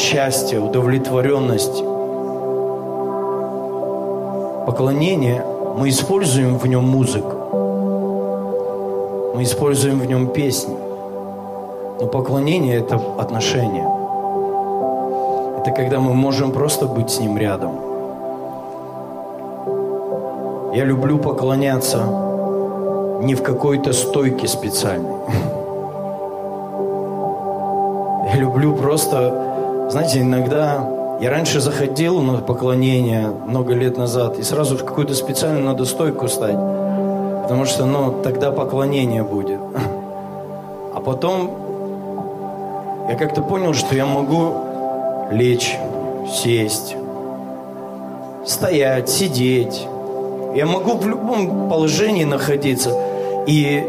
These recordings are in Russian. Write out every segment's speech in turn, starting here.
момента счастья, удовлетворенности. Поклонение, мы используем в нем музыку, мы используем в нем песни, но поклонение – это отношение. Это когда мы можем просто быть с ним рядом – я люблю поклоняться не в какой-то стойке специальной. Я люблю просто, знаете, иногда я раньше заходил на поклонение много лет назад, и сразу в какую-то специальную надо стойку стать, потому что, ну, тогда поклонение будет. А потом я как-то понял, что я могу лечь, сесть, стоять, сидеть, я могу в любом положении находиться. И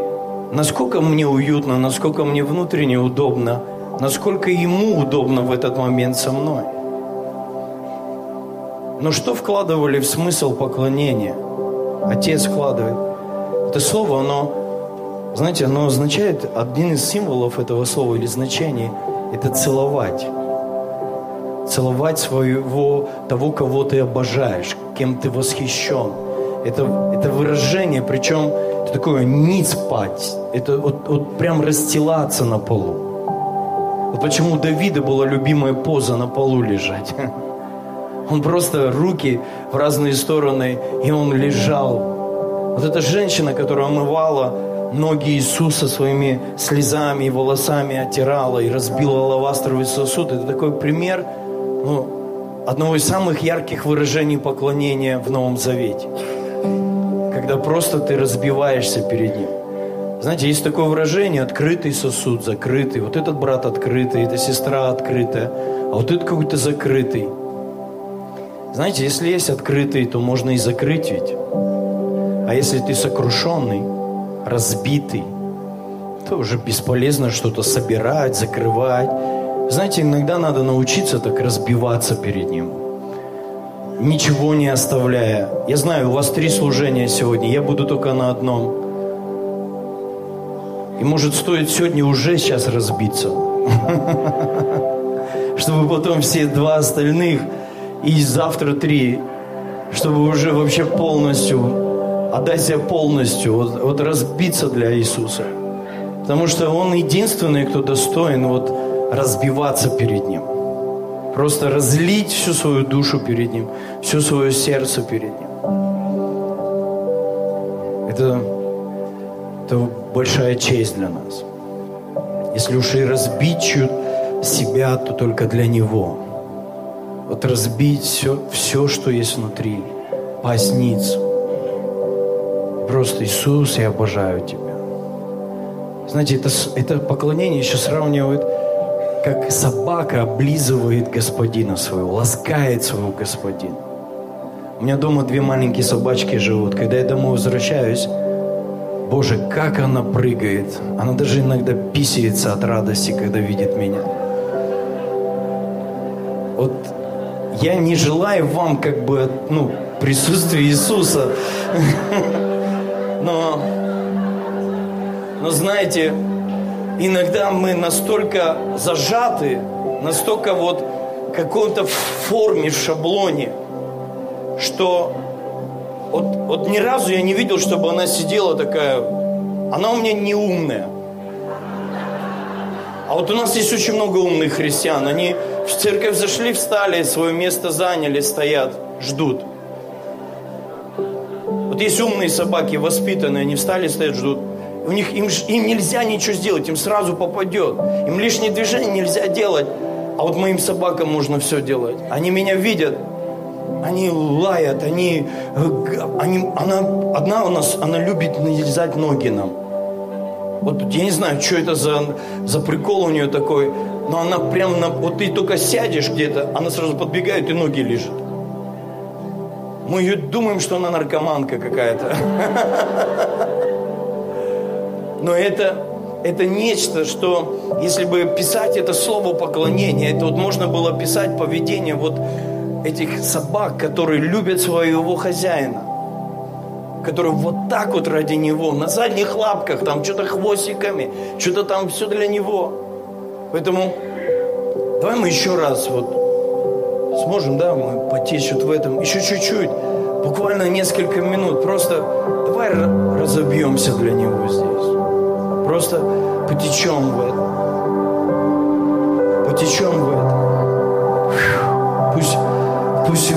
насколько мне уютно, насколько мне внутренне удобно, насколько ему удобно в этот момент со мной. Но что вкладывали в смысл поклонения? Отец вкладывает. Это слово, оно, знаете, оно означает, один из символов этого слова или значения – это целовать. Целовать своего, того, кого ты обожаешь, кем ты восхищен – это, это выражение, причем это такое не спать, это вот, вот прям расстилаться на полу. Вот почему у Давида была любимая поза на полу лежать. Он просто руки в разные стороны, и он лежал. Вот эта женщина, которая омывала ноги Иисуса своими слезами и волосами, оттирала и разбила лавастровый сосуд, это такой пример ну, одного из самых ярких выражений поклонения в Новом Завете когда просто ты разбиваешься перед ним. Знаете, есть такое выражение «открытый сосуд, закрытый». Вот этот брат открытый, эта сестра открытая, а вот этот какой-то закрытый. Знаете, если есть открытый, то можно и закрыть ведь. А если ты сокрушенный, разбитый, то уже бесполезно что-то собирать, закрывать. Знаете, иногда надо научиться так разбиваться перед ним – ничего не оставляя. Я знаю, у вас три служения сегодня, я буду только на одном. И может стоит сегодня уже сейчас разбиться, чтобы потом все два остальных и завтра три, чтобы уже вообще полностью, отдать себя полностью, вот, вот разбиться для Иисуса. Потому что Он единственный, кто достоин вот разбиваться перед Ним. Просто разлить всю свою душу перед Ним, все свое сердце перед Ним. Это, это большая честь для нас. Если уж и разбить чью, себя, то только для Него. Вот разбить все, все что есть внутри, поясницу. Просто Иисус, я обожаю Тебя. Знаете, это, это поклонение еще сравнивают, как собака облизывает господина своего, ласкает своего господина. У меня дома две маленькие собачки живут. Когда я домой возвращаюсь, Боже, как она прыгает. Она даже иногда писается от радости, когда видит меня. Вот я не желаю вам как бы, ну, присутствия Иисуса. Но, но знаете, иногда мы настолько зажаты, настолько вот в какой-то форме, в шаблоне, что вот, вот ни разу я не видел, чтобы она сидела такая, она у меня не умная. А вот у нас есть очень много умных христиан. Они в церковь зашли, встали, свое место заняли, стоят, ждут. Вот есть умные собаки, воспитанные, они встали, стоят, ждут. У них, им, им нельзя ничего сделать, им сразу попадет. Им лишние движения нельзя делать. А вот моим собакам можно все делать. Они меня видят, они лают, они, они, она, одна у нас, она любит нельзать ноги нам. Вот я не знаю, что это за, за прикол у нее такой, но она прям, на, вот ты только сядешь где-то, она сразу подбегает и ноги лежит. Мы ее думаем, что она наркоманка какая-то. Но это, это нечто, что если бы писать это слово поклонение, это вот можно было писать поведение вот этих собак, которые любят своего хозяина, которые вот так вот ради него, на задних лапках, там что-то хвостиками, что-то там все для него. Поэтому давай мы еще раз вот сможем, да, мы потечь вот в этом, еще чуть-чуть, буквально несколько минут, просто давай разобьемся для него здесь. Просто потечем в это. Потечем в это. Пусть Пусть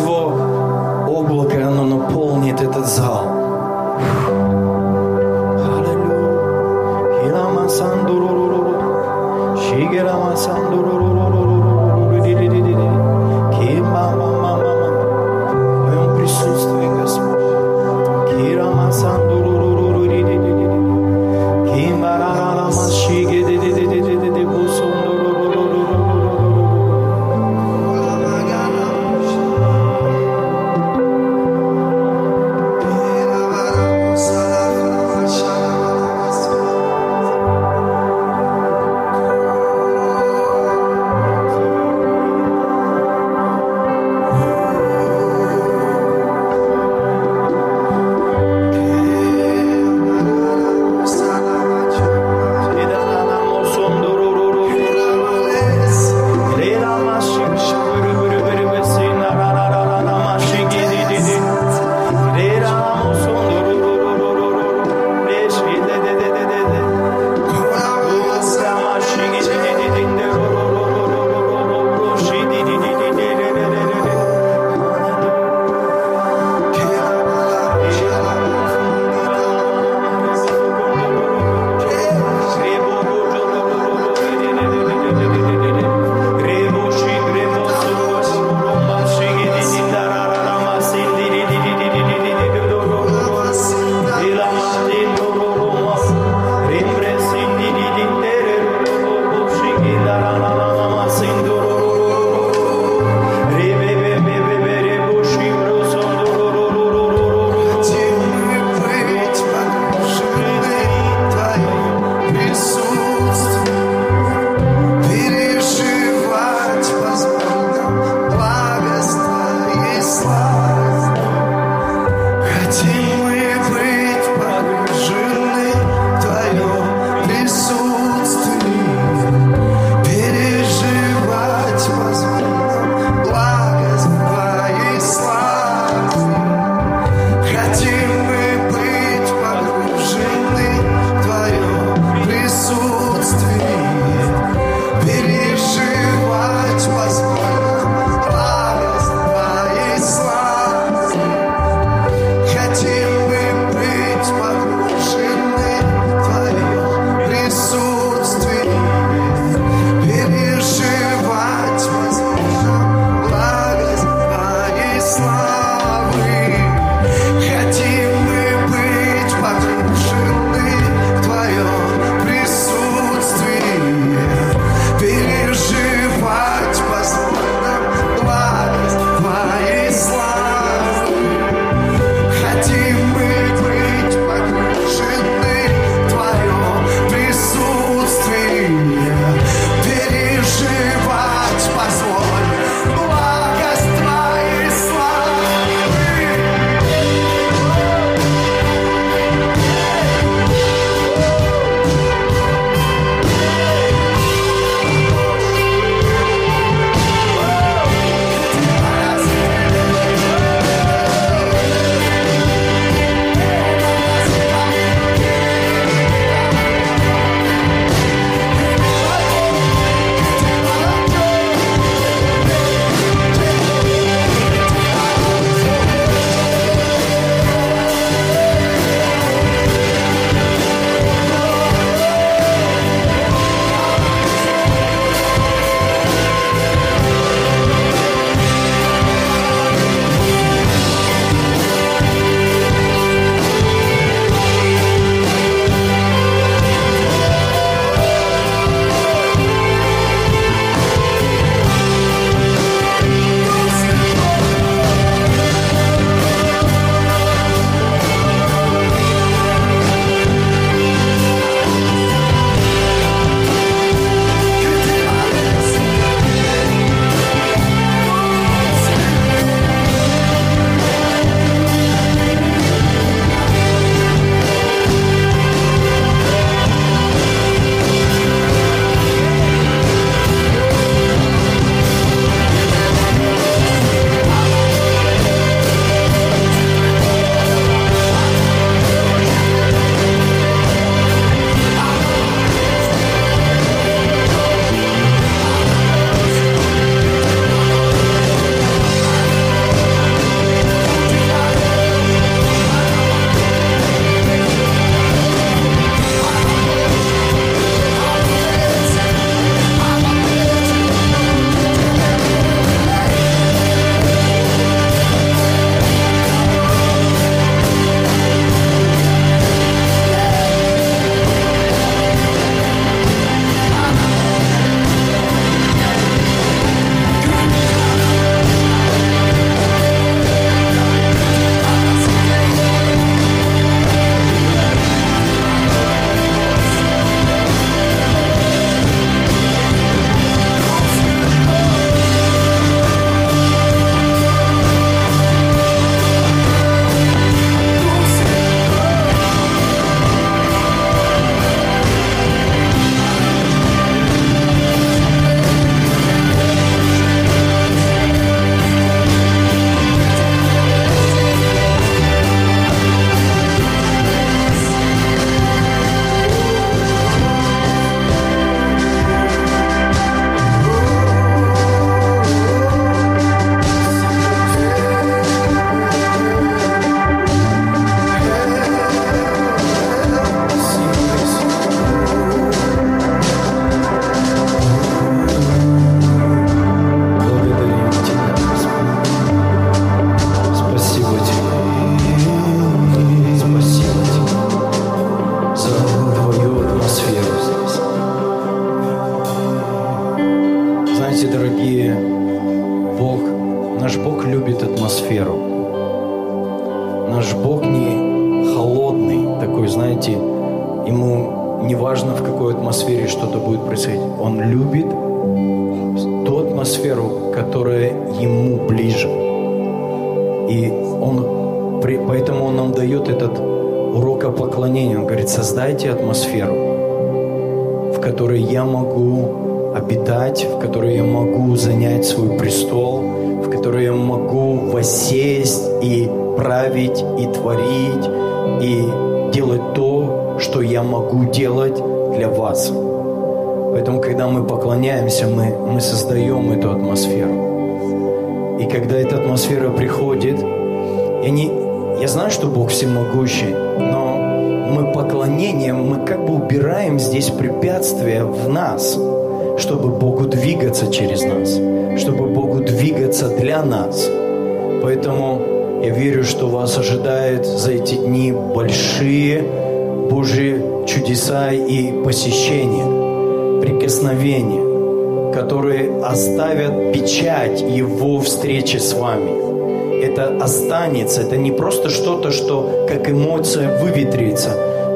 останется, это не просто что-то, что как эмоция выветрится,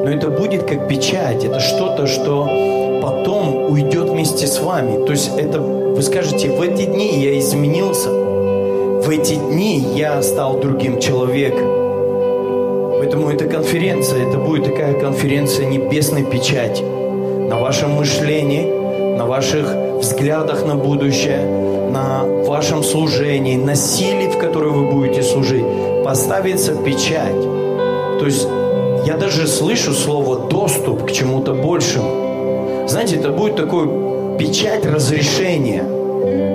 но это будет как печать, это что-то, что потом уйдет вместе с вами. То есть это, вы скажете, в эти дни я изменился, в эти дни я стал другим человеком. Поэтому эта конференция, это будет такая конференция небесной печати на вашем мышлении, на ваших взглядах на будущее, на вашем служении, на силе, в которой вы будете служить, поставится печать. То есть я даже слышу слово «доступ» к чему-то большему. Знаете, это будет такой печать разрешения.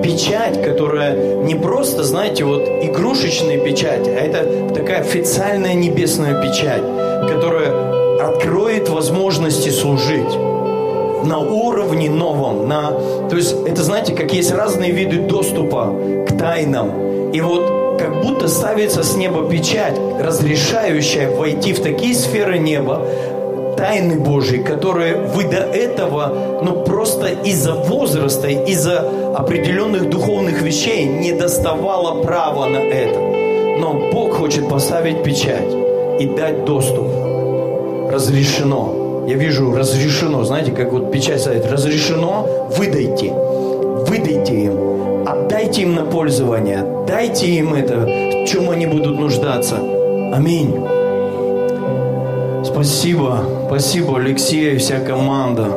Печать, которая не просто, знаете, вот игрушечная печать, а это такая официальная небесная печать, которая откроет возможности служить на уровне новом, на, то есть это знаете, как есть разные виды доступа к тайнам. И вот как будто ставится с неба печать, разрешающая войти в такие сферы неба, тайны Божьи, которые вы до этого, ну просто из-за возраста, из-за определенных духовных вещей не доставало права на это. Но Бог хочет поставить печать и дать доступ. Разрешено я вижу разрешено, знаете, как вот печать стоит, разрешено, выдайте, выдайте им, отдайте им на пользование, дайте им это, в чем они будут нуждаться. Аминь. Спасибо, спасибо Алексей и вся команда.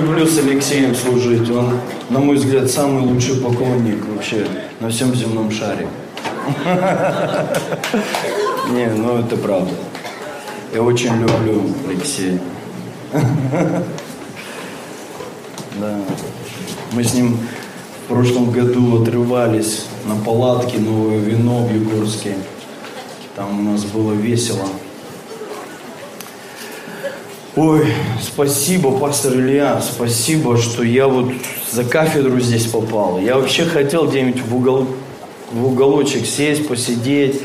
Люблю с Алексеем служить. Он, на мой взгляд, самый лучший поклонник вообще на всем земном шаре. Не, ну это правда. Я очень люблю Алексея. Да. Мы с ним в прошлом году отрывались на палатке Новое вино в Югорске. Там у нас было весело. Ой, спасибо, пастор Илья, спасибо, что я вот за кафедру здесь попал. Я вообще хотел где-нибудь в, угол, в уголочек сесть, посидеть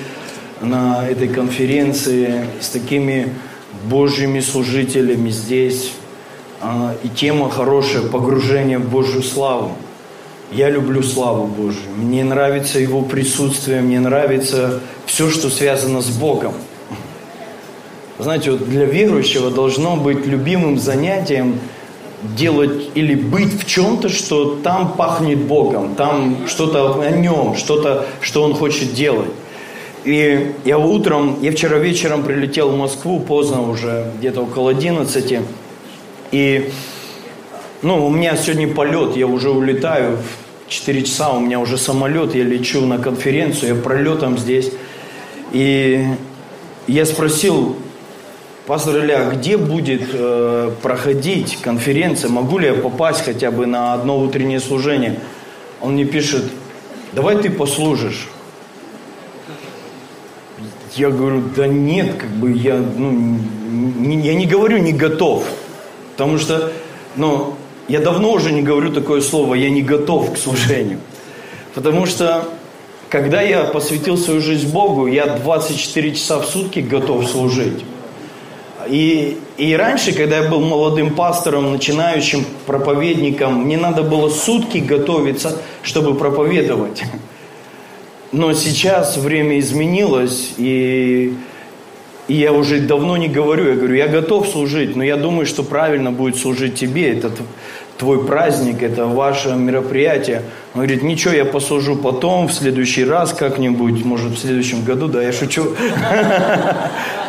на этой конференции с такими Божьими служителями здесь. А, и тема хорошая, погружение в Божью славу. Я люблю славу Божью. Мне нравится Его присутствие, мне нравится все, что связано с Богом. Знаете, вот для верующего должно быть любимым занятием делать или быть в чем-то, что там пахнет Богом, там что-то о нем, что-то, что он хочет делать. И я утром, я вчера вечером прилетел в Москву, поздно уже, где-то около 11, и ну, у меня сегодня полет, я уже улетаю в 4 часа, у меня уже самолет, я лечу на конференцию, я пролетом здесь. И я спросил Пастор Илья, где будет э, проходить конференция? Могу ли я попасть хотя бы на одно утреннее служение? Он мне пишет, давай ты послужишь. Я говорю, да нет, как бы я, ну, не, я не говорю не готов. Потому что, ну, я давно уже не говорю такое слово, я не готов к служению. Потому что, когда я посвятил свою жизнь Богу, я 24 часа в сутки готов служить. И, и раньше, когда я был молодым пастором, начинающим проповедником, мне надо было сутки готовиться, чтобы проповедовать. Но сейчас время изменилось, и, и я уже давно не говорю. Я говорю, я готов служить, но я думаю, что правильно будет служить тебе. Это твой праздник, это ваше мероприятие. Он говорит, ничего, я послужу потом, в следующий раз как-нибудь, может, в следующем году, да, я шучу.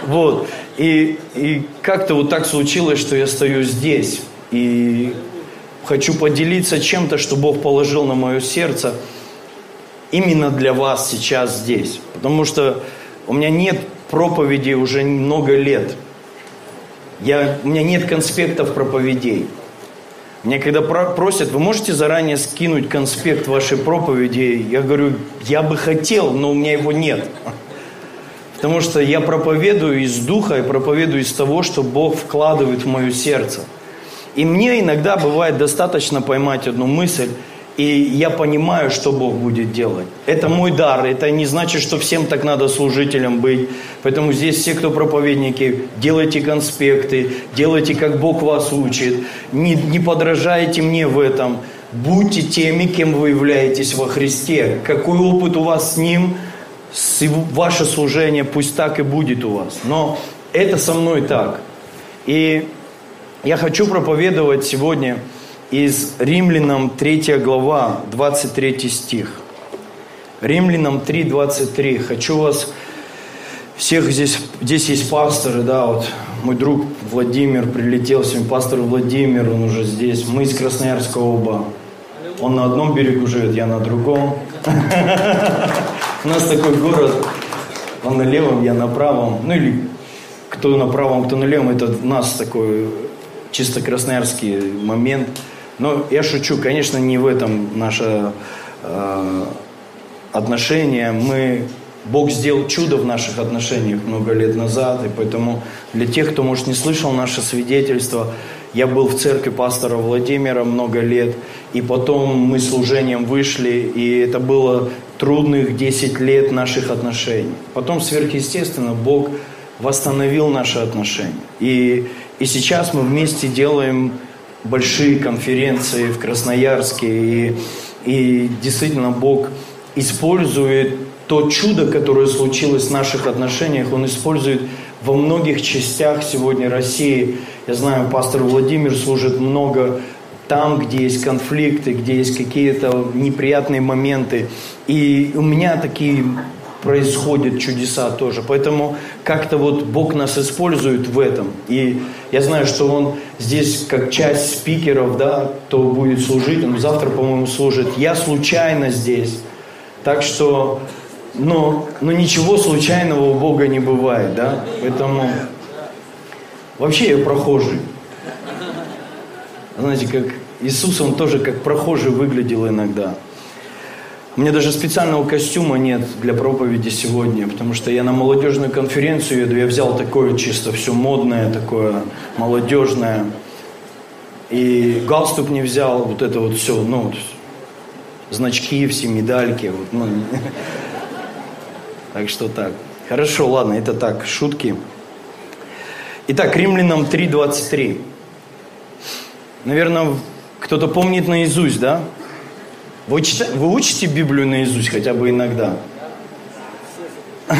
Вот. И, и как-то вот так случилось, что я стою здесь. И хочу поделиться чем-то, что Бог положил на мое сердце именно для вас сейчас здесь. Потому что у меня нет проповеди уже много лет. Я, у меня нет конспектов проповедей. Мне когда просят, вы можете заранее скинуть конспект вашей проповеди? Я говорю, я бы хотел, но у меня его нет. Потому что я проповедую из духа и проповедую из того, что Бог вкладывает в мое сердце. И мне иногда бывает достаточно поймать одну мысль – и я понимаю, что Бог будет делать. Это мой дар. Это не значит, что всем так надо служителем быть. Поэтому здесь все, кто проповедники, делайте конспекты, делайте, как Бог вас учит. Не, не подражайте мне в этом. Будьте теми, кем вы являетесь во Христе. Какой опыт у вас с Ним, ваше служение пусть так и будет у вас. Но это со мной так. И я хочу проповедовать сегодня – из Римлянам 3 глава, 23 стих. Римлянам 3, 23. Хочу вас всех здесь, здесь есть пасторы, да, вот мой друг Владимир прилетел сегодня, пастор Владимир, он уже здесь, мы из Красноярска оба. Он на одном берегу живет, я на другом. У нас такой город, он на левом, я на правом. Ну или кто на правом, кто на левом, это у нас такой чисто красноярский момент – но я шучу, конечно, не в этом наше э, отношение. Мы, Бог сделал чудо в наших отношениях много лет назад, и поэтому для тех, кто, может, не слышал наше свидетельство, я был в церкви пастора Владимира много лет, и потом мы служением вышли, и это было трудных 10 лет наших отношений. Потом сверхъестественно Бог восстановил наши отношения. И, и сейчас мы вместе делаем большие конференции в Красноярске. И, и действительно Бог использует то чудо, которое случилось в наших отношениях, Он использует во многих частях сегодня России. Я знаю, пастор Владимир служит много там, где есть конфликты, где есть какие-то неприятные моменты. И у меня такие происходят чудеса тоже. Поэтому как-то вот Бог нас использует в этом. И я знаю, что Он здесь как часть спикеров, да, кто будет служить. Он завтра, по-моему, служит. Я случайно здесь. Так что, но, но ничего случайного у Бога не бывает, да. Поэтому вообще я прохожий. Знаете, как Иисус, Он тоже как прохожий выглядел иногда. У меня даже специального костюма нет для проповеди сегодня, потому что я на молодежную конференцию еду, я взял такое чисто все модное, такое молодежное. И галстук не взял, вот это вот все, ну, значки все, медальки. Вот, ну. Так что так. Хорошо, ладно, это так, шутки. Итак, Римлянам 3.23. Наверное, кто-то помнит наизусть, да? Вы, читаете, вы учите Библию наизусть хотя бы иногда?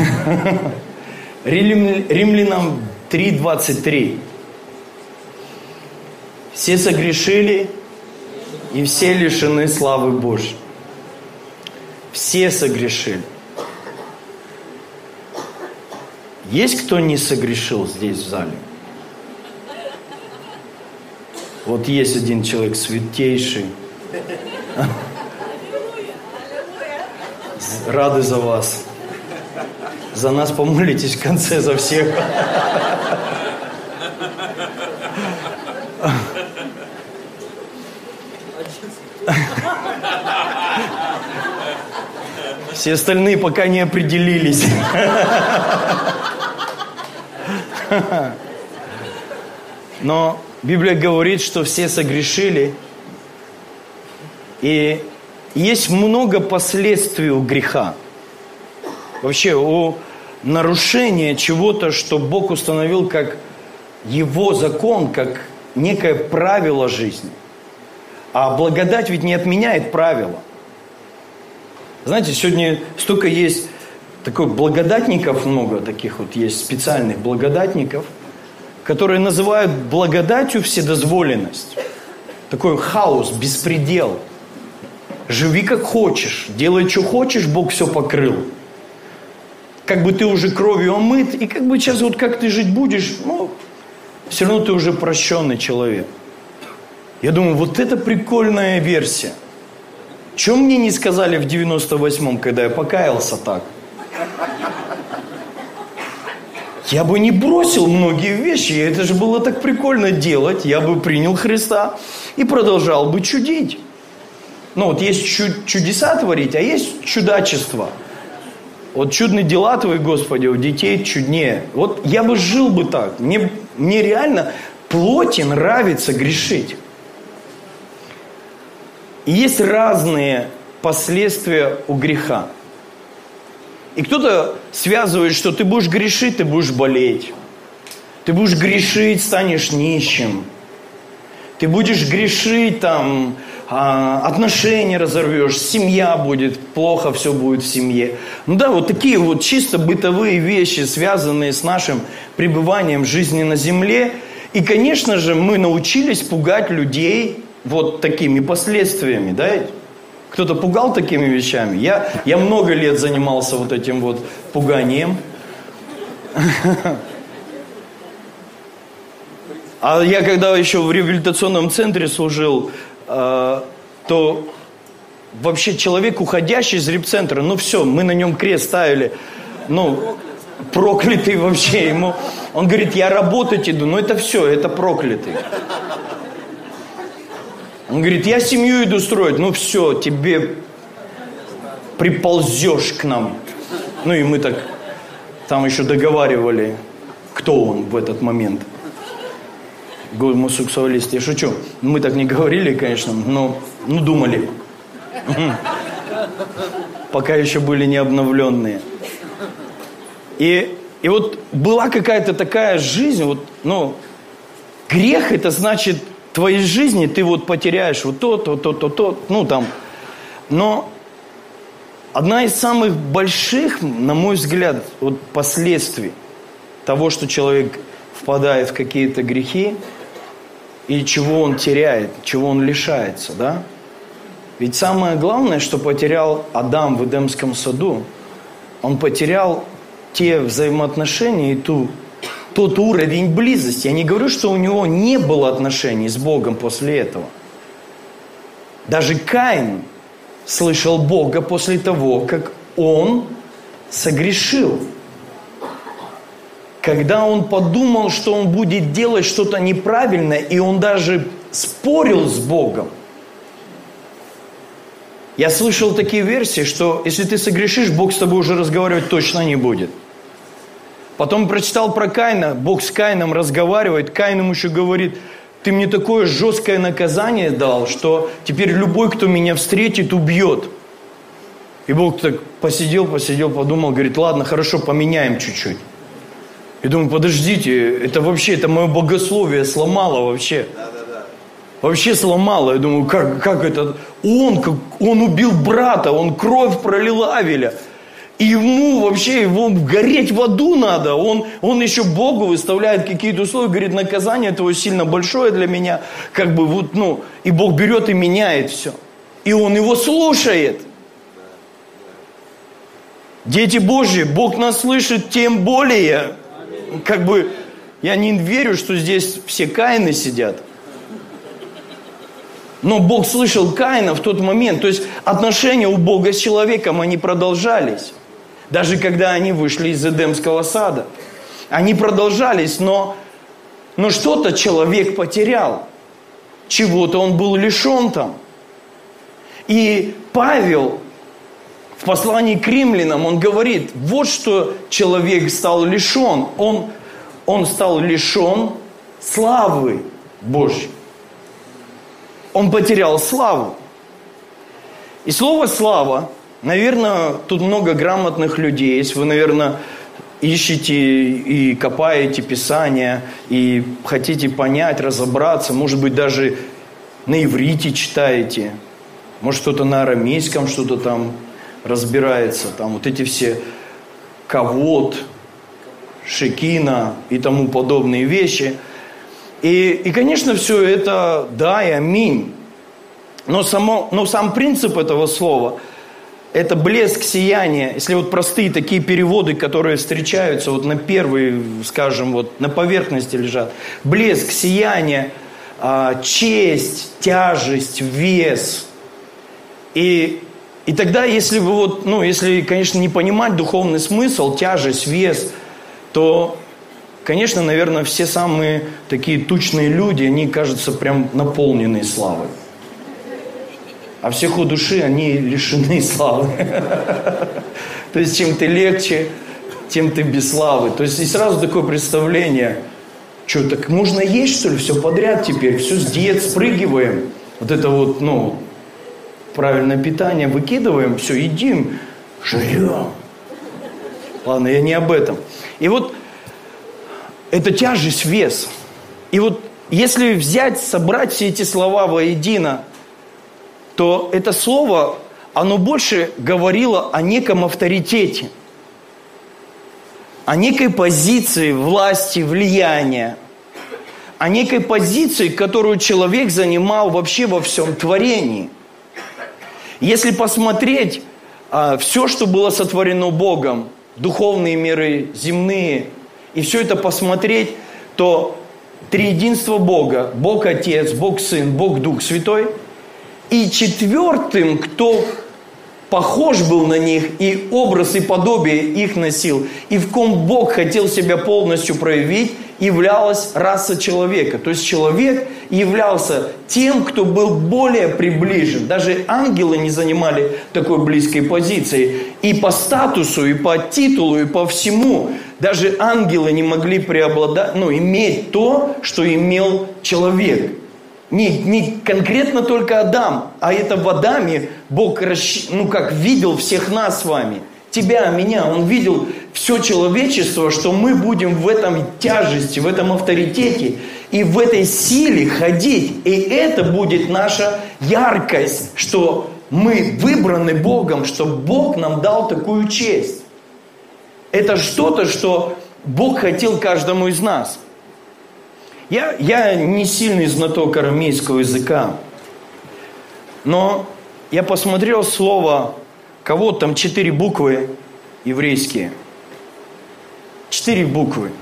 Римлянам 3.23. Все согрешили и все лишены славы Божьей. Все согрешили. Есть кто не согрешил здесь в зале? Вот есть один человек святейший. Рады за вас. За нас помолитесь в конце, за всех. Все остальные пока не определились. Но Библия говорит, что все согрешили. И есть много последствий у греха. Вообще у нарушения чего-то, что Бог установил как его закон как некое правило жизни. А благодать ведь не отменяет правила. Знаете, сегодня столько есть такой благодатников много, таких вот есть специальных благодатников, которые называют благодатью вседозволенность. Такой хаос, беспредел. Живи как хочешь, делай, что хочешь, Бог все покрыл. Как бы ты уже кровью омыт, и как бы сейчас вот как ты жить будешь, ну, все равно ты уже прощенный человек. Я думаю, вот это прикольная версия. Чем мне не сказали в 98-м, когда я покаялся так? Я бы не бросил многие вещи, это же было так прикольно делать. Я бы принял Христа и продолжал бы чудить. Ну вот есть чудеса творить, а есть чудачество. Вот чудные дела Твои, Господи, у детей чуднее. Вот я бы жил бы так. Мне, мне реально плоти нравится грешить. И есть разные последствия у греха. И кто-то связывает, что ты будешь грешить, ты будешь болеть. Ты будешь грешить, станешь нищим. Ты будешь грешить, там, а, отношения разорвешь, семья будет, плохо все будет в семье. Ну да, вот такие вот чисто бытовые вещи, связанные с нашим пребыванием жизни на земле. И, конечно же, мы научились пугать людей вот такими последствиями, да? Кто-то пугал такими вещами? Я, я много лет занимался вот этим вот пуганием. А я когда еще в реабилитационном центре служил, э, то вообще человек, уходящий из репцентра, ну все, мы на нем крест ставили. Ну, проклятый вообще ему. Он говорит, я работать иду, но это все, это проклятый. Он говорит, я семью иду строить. Ну все, тебе приползешь к нам. Ну и мы так там еще договаривали, кто он в этот момент. Гомосексуалист, я шучу. Мы так не говорили, конечно, но ну, думали. Пока еще были не обновленные. И, и вот была какая-то такая жизнь, вот, ну, грех это значит твоей жизни ты вот потеряешь вот то, то, то, то, то, ну там. Но одна из самых больших, на мой взгляд, вот последствий того, что человек впадает в какие-то грехи, и чего он теряет, чего он лишается, да? Ведь самое главное, что потерял Адам в Эдемском саду, он потерял те взаимоотношения и ту тот уровень близости. Я не говорю, что у него не было отношений с Богом после этого. Даже Каин слышал Бога после того, как он согрешил. Когда он подумал, что он будет делать что-то неправильное, и он даже спорил с Богом. Я слышал такие версии, что если ты согрешишь, Бог с тобой уже разговаривать точно не будет – Потом прочитал про Каина, Бог с Каином разговаривает, Каин ему еще говорит, ты мне такое жесткое наказание дал, что теперь любой, кто меня встретит, убьет. И Бог так посидел, посидел, подумал, говорит, ладно, хорошо, поменяем чуть-чуть. И думаю, подождите, это вообще, это мое богословие сломало вообще. Вообще сломало. Я думаю, как, как это? Он, как, он убил брата, он кровь пролил Авеля. И ему вообще его гореть в аду надо. Он, он еще Богу выставляет какие-то условия, говорит, наказание этого сильно большое для меня. Как бы вот, ну, и Бог берет и меняет все. И он его слушает. Дети Божьи, Бог нас слышит тем более. Как бы, я не верю, что здесь все Каины сидят. Но Бог слышал Каина в тот момент. То есть отношения у Бога с человеком, они продолжались. Даже когда они вышли из Эдемского сада. Они продолжались, но, но что-то человек потерял. Чего-то он был лишен там. И Павел в послании к римлянам, он говорит, вот что человек стал лишен. Он, он стал лишен славы Божьей. Он потерял славу. И слово «слава» Наверное, тут много грамотных людей есть. Вы, наверное, ищете и копаете Писание, и хотите понять, разобраться, может быть, даже на иврите читаете, может, кто-то на арамейском что-то там разбирается, там вот эти все ковод, шекина и тому подобные вещи. И, и конечно, все это да и аминь. Но, само, но сам принцип этого слова – это блеск сияния. Если вот простые такие переводы, которые встречаются вот на первой, скажем, вот на поверхности лежат. Блеск, сияние, а, честь, тяжесть, вес. И, и тогда, если вы вот, ну, если, конечно, не понимать духовный смысл, тяжесть, вес, то, конечно, наверное, все самые такие тучные люди, они кажутся прям наполненные славой а в у души они лишены славы. То есть чем ты легче, тем ты без славы. То есть и сразу такое представление, что так можно есть что ли все подряд теперь, все с диет спрыгиваем, вот это вот, ну, правильное питание выкидываем, все едим, жрем. Ладно, я не об этом. И вот это тяжесть, вес. И вот если взять, собрать все эти слова воедино, то это слово, оно больше говорило о неком авторитете, о некой позиции власти, влияния, о некой позиции, которую человек занимал вообще во всем творении. Если посмотреть а, все, что было сотворено Богом, духовные миры, земные, и все это посмотреть, то триединство Бога, Бог Отец, Бог Сын, Бог Дух Святой – и четвертым, кто похож был на них, и образ и подобие их носил, и в ком Бог хотел себя полностью проявить, являлась раса человека. То есть человек являлся тем, кто был более приближен. Даже ангелы не занимали такой близкой позиции. И по статусу, и по титулу, и по всему. Даже ангелы не могли преобладать, ну, иметь то, что имел человек. Не, не конкретно только Адам, а это в Адаме Бог ну как видел всех нас с вами. Тебя, меня. Он видел все человечество, что мы будем в этом тяжести, в этом авторитете и в этой силе ходить. И это будет наша яркость, что мы выбраны Богом, что Бог нам дал такую честь. Это что-то, что Бог хотел каждому из нас – я, я не сильный знаток арамейского языка, но я посмотрел слово, кого там четыре буквы еврейские. Четыре буквы.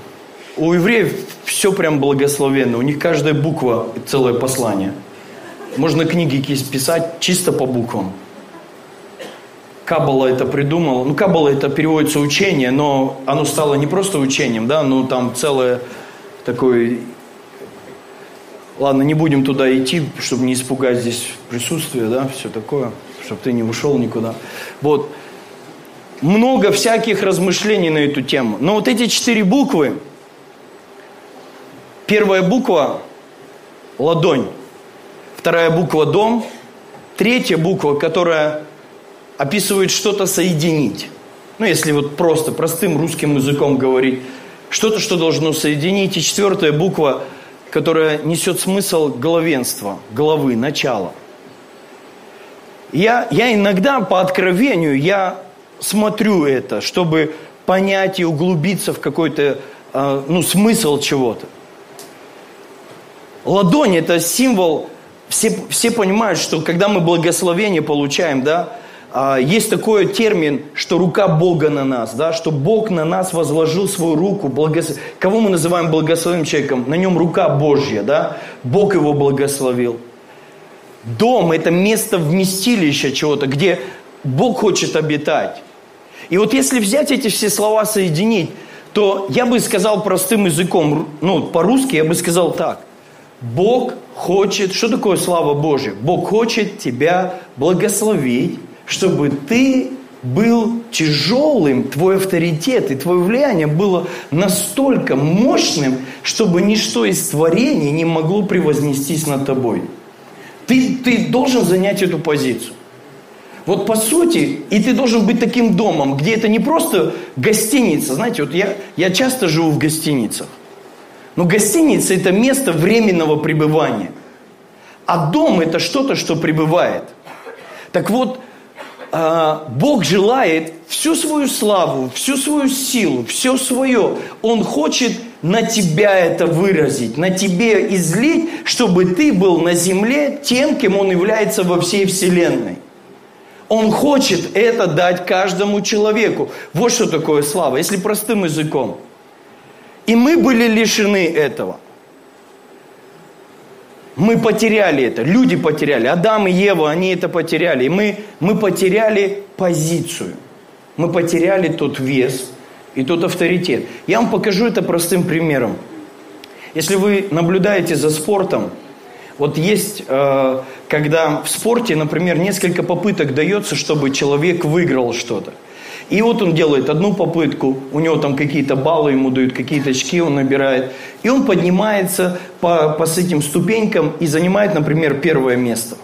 У евреев все прям благословенно. У них каждая буква – целое послание. Можно книги писать чисто по буквам. Каббала это придумал. Ну, Каббала это переводится учение, но оно стало не просто учением, да, ну там целое такое Ладно, не будем туда идти, чтобы не испугать здесь присутствие, да, все такое, чтобы ты не ушел никуда. Вот. Много всяких размышлений на эту тему. Но вот эти четыре буквы, первая буква – ладонь, вторая буква – дом, третья буква, которая описывает что-то соединить. Ну, если вот просто простым русским языком говорить, что-то, что должно соединить. И четвертая буква – которая несет смысл главенства, главы, начала. Я, я иногда по откровению, я смотрю это, чтобы понять и углубиться в какой-то э, ну, смысл чего-то. Ладонь – это символ, все, все понимают, что когда мы благословение получаем, да, есть такой термин, что рука Бога на нас, да, что Бог на нас возложил свою руку. Благос... Кого мы называем благословенным человеком? На нем рука Божья, да? Бог его благословил. Дом – это место вместилища чего-то, где Бог хочет обитать. И вот если взять эти все слова, соединить, то я бы сказал простым языком, ну, по-русски я бы сказал так. Бог хочет, что такое слава Божья? Бог хочет тебя благословить, чтобы ты был тяжелым, твой авторитет и твое влияние было настолько мощным, чтобы ничто из творений не могло превознестись над тобой. Ты, ты должен занять эту позицию. Вот по сути, и ты должен быть таким домом, где это не просто гостиница. Знаете, вот я, я часто живу в гостиницах. Но гостиница – это место временного пребывания. А дом – это что-то, что пребывает. Так вот, Бог желает всю свою славу, всю свою силу, все свое. Он хочет на тебя это выразить, на тебе излить, чтобы ты был на земле тем, кем Он является во всей вселенной. Он хочет это дать каждому человеку. Вот что такое слава, если простым языком. И мы были лишены этого. Мы потеряли это, люди потеряли, Адам и Ева, они это потеряли. И мы, мы потеряли позицию, мы потеряли тот вес и тот авторитет. Я вам покажу это простым примером. Если вы наблюдаете за спортом, вот есть, э, когда в спорте, например, несколько попыток дается, чтобы человек выиграл что-то. И вот он делает одну попытку, у него там какие-то баллы ему дают, какие-то очки он набирает. И он поднимается по, по с этим ступенькам и занимает, например, первое место.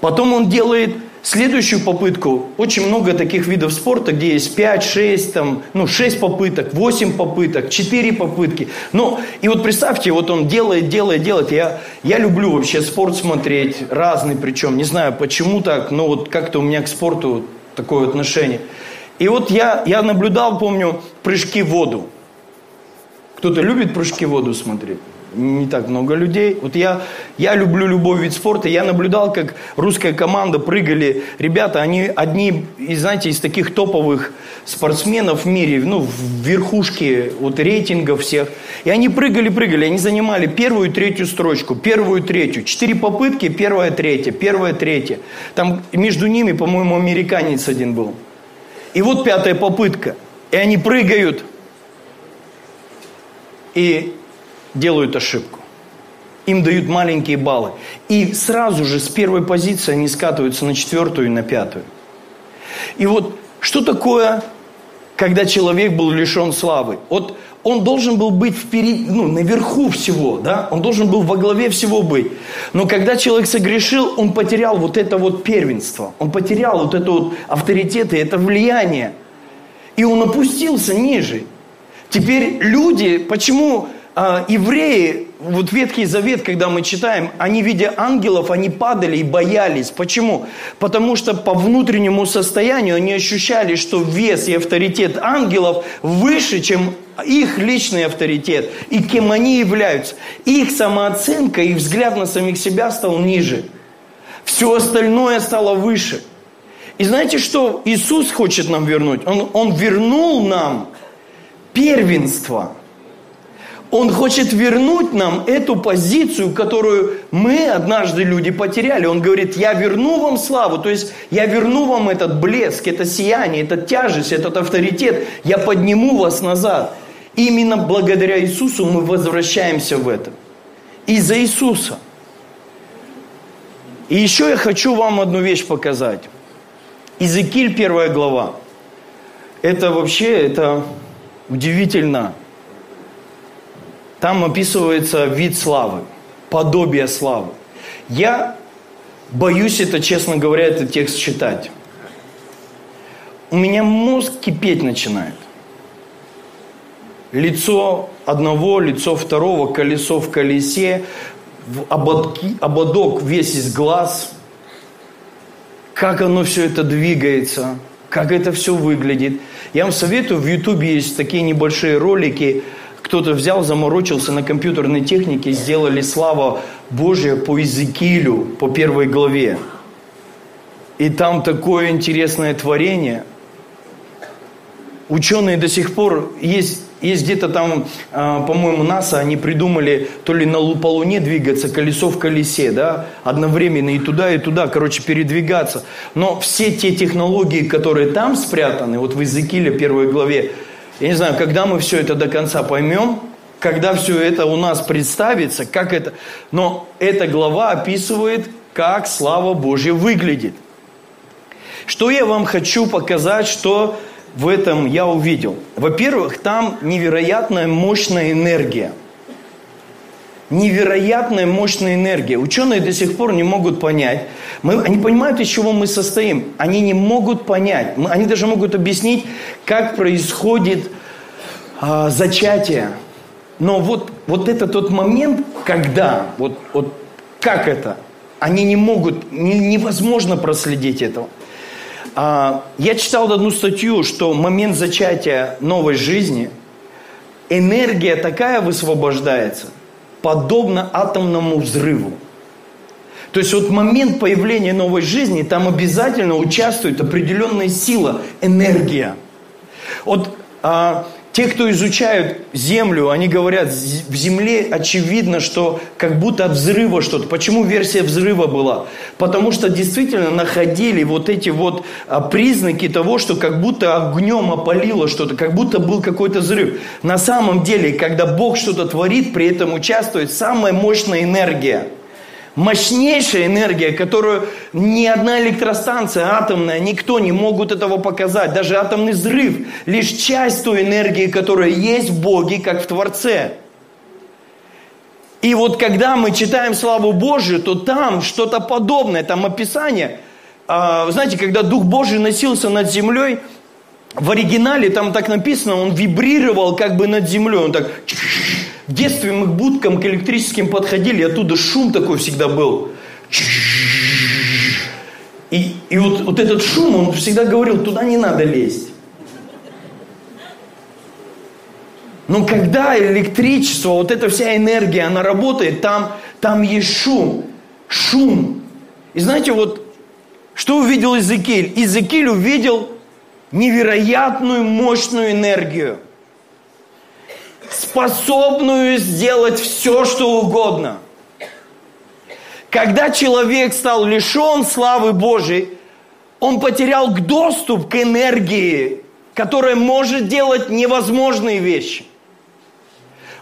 Потом он делает следующую попытку. Очень много таких видов спорта, где есть 5, 6, там, ну, 6 попыток, 8 попыток, 4 попытки. Ну, и вот представьте, вот он делает, делает, делает. Я, я люблю вообще спорт смотреть, разный причем. Не знаю, почему так, но вот как-то у меня к спорту такое отношение. И вот я, я наблюдал, помню, прыжки в воду. Кто-то любит прыжки в воду смотреть? Не так много людей. Вот я, я люблю любой вид спорта. Я наблюдал, как русская команда прыгали. Ребята, они одни, из, знаете, из таких топовых спортсменов в мире, ну, в верхушке вот рейтингов всех. И они прыгали, прыгали. Они занимали первую и третью строчку, первую и третью. Четыре попытки, первая, третья, первая, третья. Там между ними, по-моему, американец один был. И вот пятая попытка. И они прыгают и делают ошибку. Им дают маленькие баллы. И сразу же с первой позиции они скатываются на четвертую и на пятую. И вот что такое, когда человек был лишен славы? Вот он должен был быть впереди, ну, наверху всего, да? Он должен был во главе всего быть. Но когда человек согрешил, он потерял вот это вот первенство. Он потерял вот это вот авторитет и это влияние. И он опустился ниже. Теперь люди, почему а, евреи, вот Ветхий Завет, когда мы читаем, они, видя ангелов, они падали и боялись. Почему? Потому что по внутреннему состоянию они ощущали, что вес и авторитет ангелов выше, чем их личный авторитет и кем они являются. Их самооценка, их взгляд на самих себя стал ниже. Все остальное стало выше. И знаете, что Иисус хочет нам вернуть? Он, он вернул нам первенство – он хочет вернуть нам эту позицию, которую мы однажды люди потеряли. Он говорит, я верну вам славу, то есть я верну вам этот блеск, это сияние, это тяжесть, этот авторитет. Я подниму вас назад. Именно благодаря Иисусу мы возвращаемся в это. Из-за Иисуса. И еще я хочу вам одну вещь показать. Иезекииль, первая глава. Это вообще, это удивительно. Там описывается вид славы, подобие славы. Я боюсь это, честно говоря, этот текст читать. У меня мозг кипеть начинает. Лицо одного, лицо второго, колесо в колесе, ободки, ободок весь из глаз. Как оно все это двигается, как это все выглядит. Я вам советую, в Ютубе есть такие небольшие ролики – кто-то взял, заморочился на компьютерной технике, сделали слава Божия по Иезекиилю, по первой главе. И там такое интересное творение. Ученые до сих пор, есть, есть где-то там, э, по-моему, НАСА, они придумали то ли на, по Луне двигаться, колесо в колесе, да, одновременно и туда, и туда, короче, передвигаться. Но все те технологии, которые там спрятаны, вот в Иезекииле первой главе, я не знаю, когда мы все это до конца поймем, когда все это у нас представится, как это... Но эта глава описывает, как слава Божья выглядит. Что я вам хочу показать, что в этом я увидел. Во-первых, там невероятная мощная энергия. невероятная мощная энергия. Ученые до сих пор не могут понять. Мы, они понимают, из чего мы состоим. Они не могут понять. Мы, они даже могут объяснить, как происходит а, зачатие. Но вот, вот это тот момент, когда, вот, вот как это, они не могут, не, невозможно проследить этого. А, я читал одну статью, что момент зачатия новой жизни, энергия такая высвобождается, подобно атомному взрыву. То есть вот момент появления новой жизни, там обязательно участвует определенная сила, энергия. Вот а, те, кто изучают Землю, они говорят, в Земле очевидно, что как будто взрыва что-то. Почему версия взрыва была? Потому что действительно находили вот эти вот а, признаки того, что как будто огнем опалило что-то, как будто был какой-то взрыв. На самом деле, когда Бог что-то творит, при этом участвует самая мощная энергия – мощнейшая энергия, которую ни одна электростанция атомная, никто не могут этого показать. Даже атомный взрыв – лишь часть той энергии, которая есть в Боге, как в Творце. И вот когда мы читаем славу Божию, то там что-то подобное, там описание. А, знаете, когда Дух Божий носился над землей, в оригинале там так написано, он вибрировал как бы над землей, он так в детстве мы к будкам, к электрическим подходили, оттуда шум такой всегда был. И, и вот, вот этот шум, он всегда говорил, туда не надо лезть. Но когда электричество, вот эта вся энергия, она работает, там, там есть шум. Шум. И знаете, вот что увидел Иезекииль? Иезекииль увидел невероятную мощную энергию – способную сделать все, что угодно. Когда человек стал лишен славы Божией, он потерял доступ к энергии, которая может делать невозможные вещи.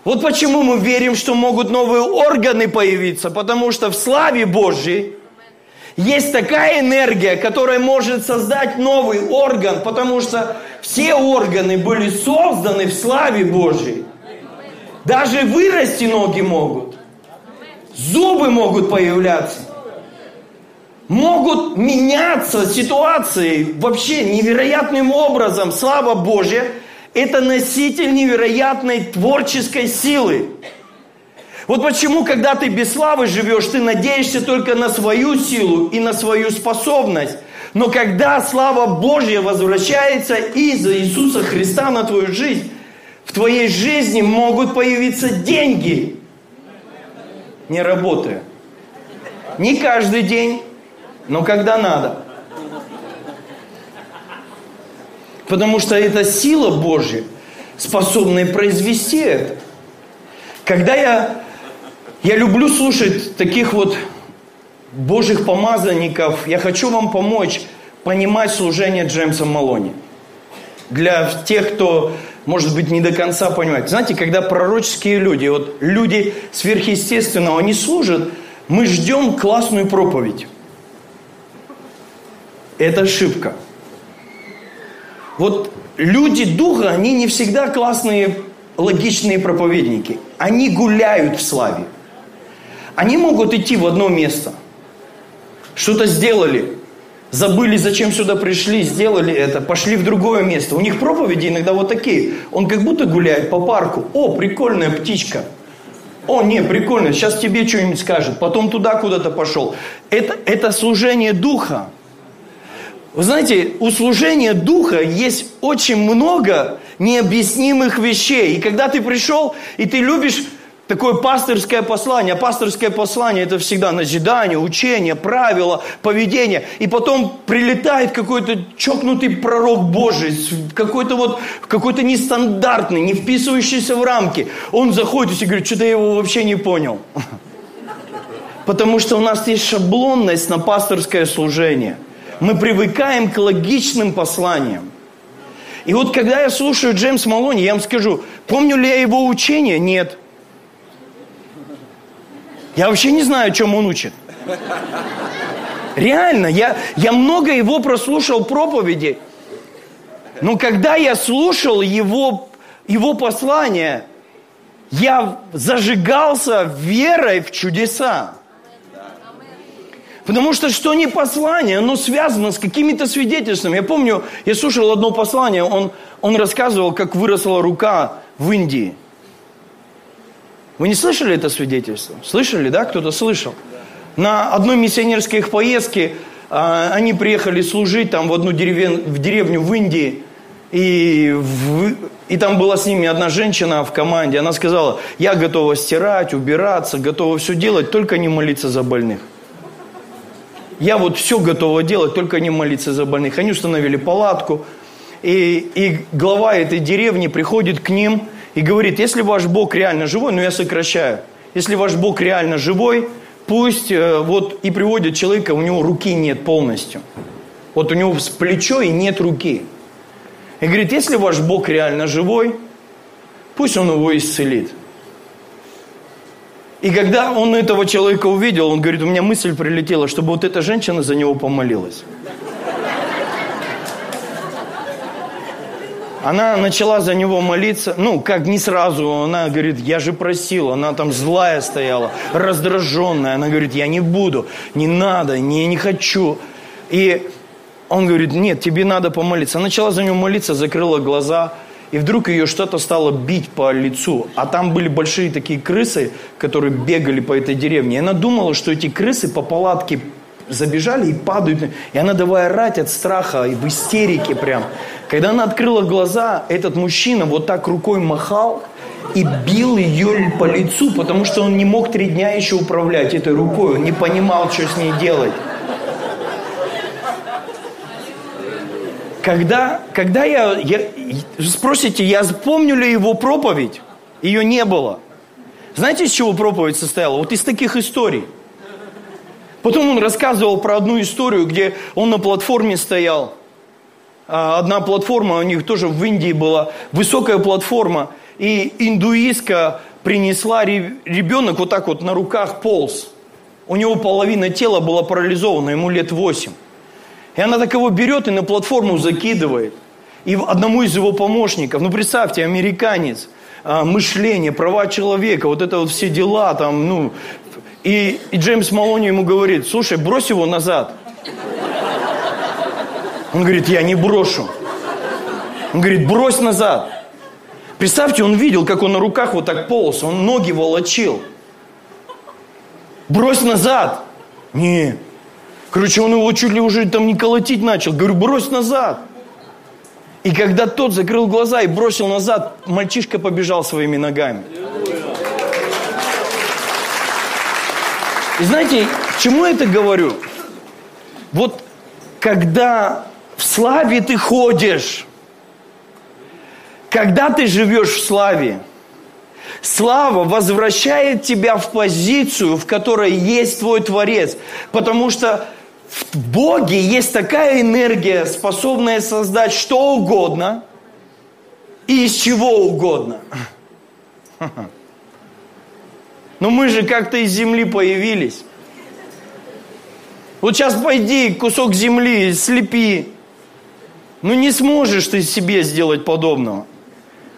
Вот почему мы верим, что могут новые органы появиться, потому что в славе Божьей есть такая энергия, которая может создать новый орган, потому что все органы были созданы в славе Божьей. Даже вырасти ноги могут. Зубы могут появляться. Могут меняться ситуации вообще невероятным образом. Слава Божья – это носитель невероятной творческой силы. Вот почему, когда ты без славы живешь, ты надеешься только на свою силу и на свою способность. Но когда слава Божья возвращается из-за Иисуса Христа на твою жизнь, в твоей жизни могут появиться деньги, не работая. Не каждый день, но когда надо. Потому что это сила Божья, способная произвести это. Когда я, я люблю слушать таких вот Божьих помазанников, я хочу вам помочь понимать служение Джеймса Малони. Для тех, кто может быть, не до конца понимать. Знаете, когда пророческие люди, вот люди сверхъестественного, они служат, мы ждем классную проповедь. Это ошибка. Вот люди духа, они не всегда классные, логичные проповедники. Они гуляют в славе. Они могут идти в одно место. Что-то сделали, забыли, зачем сюда пришли, сделали это, пошли в другое место. У них проповеди иногда вот такие. Он как будто гуляет по парку. О, прикольная птичка. О, не, прикольно, сейчас тебе что-нибудь скажет. Потом туда куда-то пошел. Это, это служение духа. Вы знаете, у служения духа есть очень много необъяснимых вещей. И когда ты пришел, и ты любишь такое пасторское послание. А пасторское послание – это всегда назидание, учение, правила, поведение. И потом прилетает какой-то чокнутый пророк Божий, какой-то вот, какой-то нестандартный, не вписывающийся в рамки. Он заходит и говорит, что-то я его вообще не понял. Потому что у нас есть шаблонность на пасторское служение. Мы привыкаем к логичным посланиям. И вот когда я слушаю Джеймс Малони, я вам скажу, помню ли я его учение? Нет. Я вообще не знаю, о чем он учит. Реально, я, я много его прослушал проповеди. Но когда я слушал его, его послание, я зажигался верой в чудеса. Потому что что не послание, оно связано с какими-то свидетельствами. Я помню, я слушал одно послание, он, он рассказывал, как выросла рука в Индии. Вы не слышали это свидетельство? Слышали, да? Кто-то слышал? На одной миссионерской их поездке а, они приехали служить там в одну деревень, в деревню в Индии. И, в, и там была с ними одна женщина в команде. Она сказала, я готова стирать, убираться, готова все делать, только не молиться за больных. Я вот все готова делать, только не молиться за больных. Они установили палатку. И, и глава этой деревни приходит к ним и говорит, если ваш Бог реально живой, ну я сокращаю, если ваш Бог реально живой, пусть э, вот и приводит человека, у него руки нет полностью. Вот у него с плечо и нет руки. И говорит, если ваш Бог реально живой, пусть Он его исцелит. И когда он этого человека увидел, он говорит, у меня мысль прилетела, чтобы вот эта женщина за него помолилась. Она начала за него молиться, ну, как не сразу, она говорит, я же просила, она там злая стояла, раздраженная, она говорит, я не буду, не надо, не, не хочу. И он говорит, нет, тебе надо помолиться. Она начала за него молиться, закрыла глаза, и вдруг ее что-то стало бить по лицу. А там были большие такие крысы, которые бегали по этой деревне. И она думала, что эти крысы по палатке забежали и падают. И она давая орать от страха, и в истерике прям. Когда она открыла глаза, этот мужчина вот так рукой махал и бил ее по лицу, потому что он не мог три дня еще управлять этой рукой. Он не понимал, что с ней делать. Когда, когда я, я... Спросите, я помню ли его проповедь? Ее не было. Знаете, из чего проповедь состояла? Вот из таких историй. Потом он рассказывал про одну историю, где он на платформе стоял. А, одна платформа у них тоже в Индии была, высокая платформа. И индуистка принесла ребенок вот так вот на руках полз. У него половина тела была парализована, ему лет восемь. И она так его берет и на платформу закидывает. И одному из его помощников, ну представьте, американец, мышление, права человека, вот это вот все дела там, ну. И, и Джеймс Малони ему говорит, слушай, брось его назад. Он говорит, я не брошу. Он говорит, брось назад. Представьте, он видел, как он на руках вот так полз, он ноги волочил. Брось назад. Не, Короче, он его чуть ли уже там не колотить начал. Говорю, брось назад. И когда тот закрыл глаза и бросил назад, мальчишка побежал своими ногами. И знаете, чему я это говорю? Вот когда в славе ты ходишь, когда ты живешь в славе, слава возвращает тебя в позицию, в которой есть твой Творец. Потому что в Боге есть такая энергия, способная создать что угодно и из чего угодно. Но мы же как-то из земли появились. Вот сейчас пойди кусок земли, слепи. Ну не сможешь ты себе сделать подобного.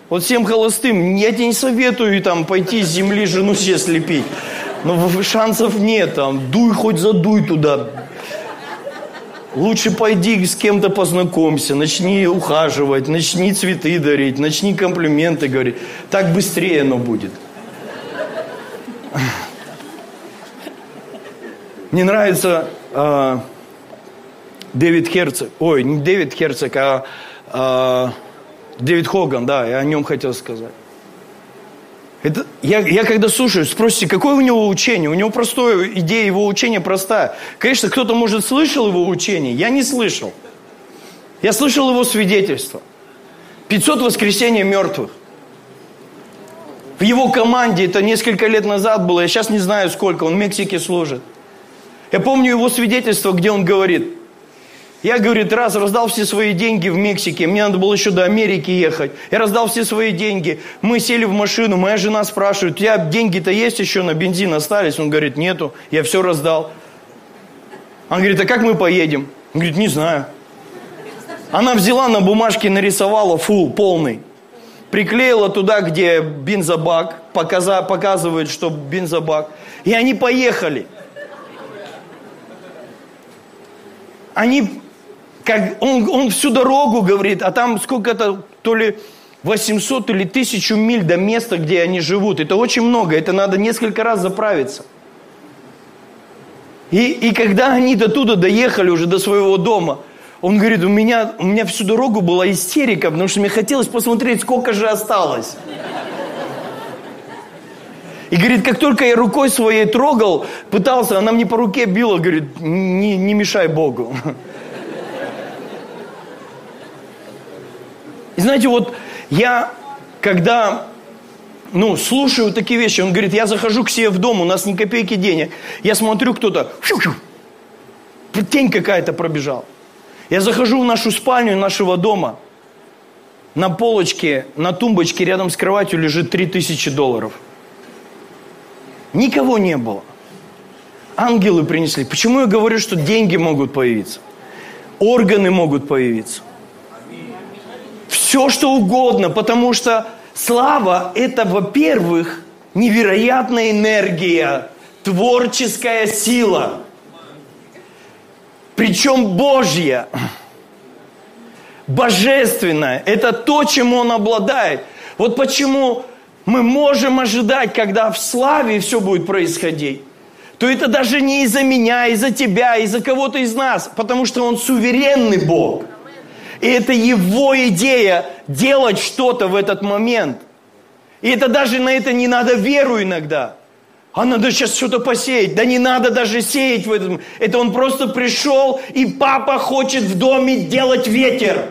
Вот всем холостым, я тебе не советую там пойти из земли жену себе слепить. Но шансов нет, там, дуй хоть задуй туда, Лучше пойди с кем-то познакомься, начни ухаживать, начни цветы дарить, начни комплименты говорить. Так быстрее оно будет. Мне нравится э, Дэвид Херцог. Ой, не Дэвид Херцог, а э, Дэвид Хоган, да, я о нем хотел сказать. Это, я, я когда слушаю, спросите, какое у него учение? У него простое, идея его учения простая. Конечно, кто-то, может, слышал его учение, я не слышал. Я слышал его свидетельство. 500 воскресения мертвых. В его команде, это несколько лет назад было, я сейчас не знаю сколько, он в Мексике служит. Я помню его свидетельство, где он говорит, я, говорит, раз раздал все свои деньги в Мексике, мне надо было еще до Америки ехать. Я раздал все свои деньги. Мы сели в машину, моя жена спрашивает, у тебя деньги-то есть еще на бензин остались? Он говорит, нету, я все раздал. Он говорит, а как мы поедем? Он говорит, не знаю. Она взяла на бумажке, нарисовала фул полный. приклеила туда, где бензобак, показа, показывает, что бензобак. И они поехали. Они, как, он, он всю дорогу говорит, а там сколько-то, то ли 800 или 1000 миль до места, где они живут. Это очень много, это надо несколько раз заправиться. И, и когда они до туда доехали уже до своего дома, он говорит, у меня, у меня всю дорогу была истерика, потому что мне хотелось посмотреть, сколько же осталось. И говорит, как только я рукой своей трогал, пытался, она мне по руке била, говорит, не, не мешай Богу. И знаете, вот я, когда ну, слушаю такие вещи. Он говорит, я захожу к себе в дом, у нас ни копейки денег. Я смотрю, кто-то, тень какая-то пробежала. Я захожу в нашу спальню нашего дома. На полочке, на тумбочке рядом с кроватью лежит 3000 долларов. Никого не было. Ангелы принесли. Почему я говорю, что деньги могут появиться? Органы могут появиться. Все, что угодно, потому что Слава – это, во-первых, невероятная энергия, творческая сила. Причем Божья, божественная. Это то, чем Он обладает. Вот почему мы можем ожидать, когда в славе все будет происходить, то это даже не из-за меня, из-за тебя, из-за кого-то из нас, потому что Он суверенный Бог. И это его идея делать что-то в этот момент. И это даже на это не надо веру иногда. А надо сейчас что-то посеять. Да не надо даже сеять в этом. Это он просто пришел, и папа хочет в доме делать ветер.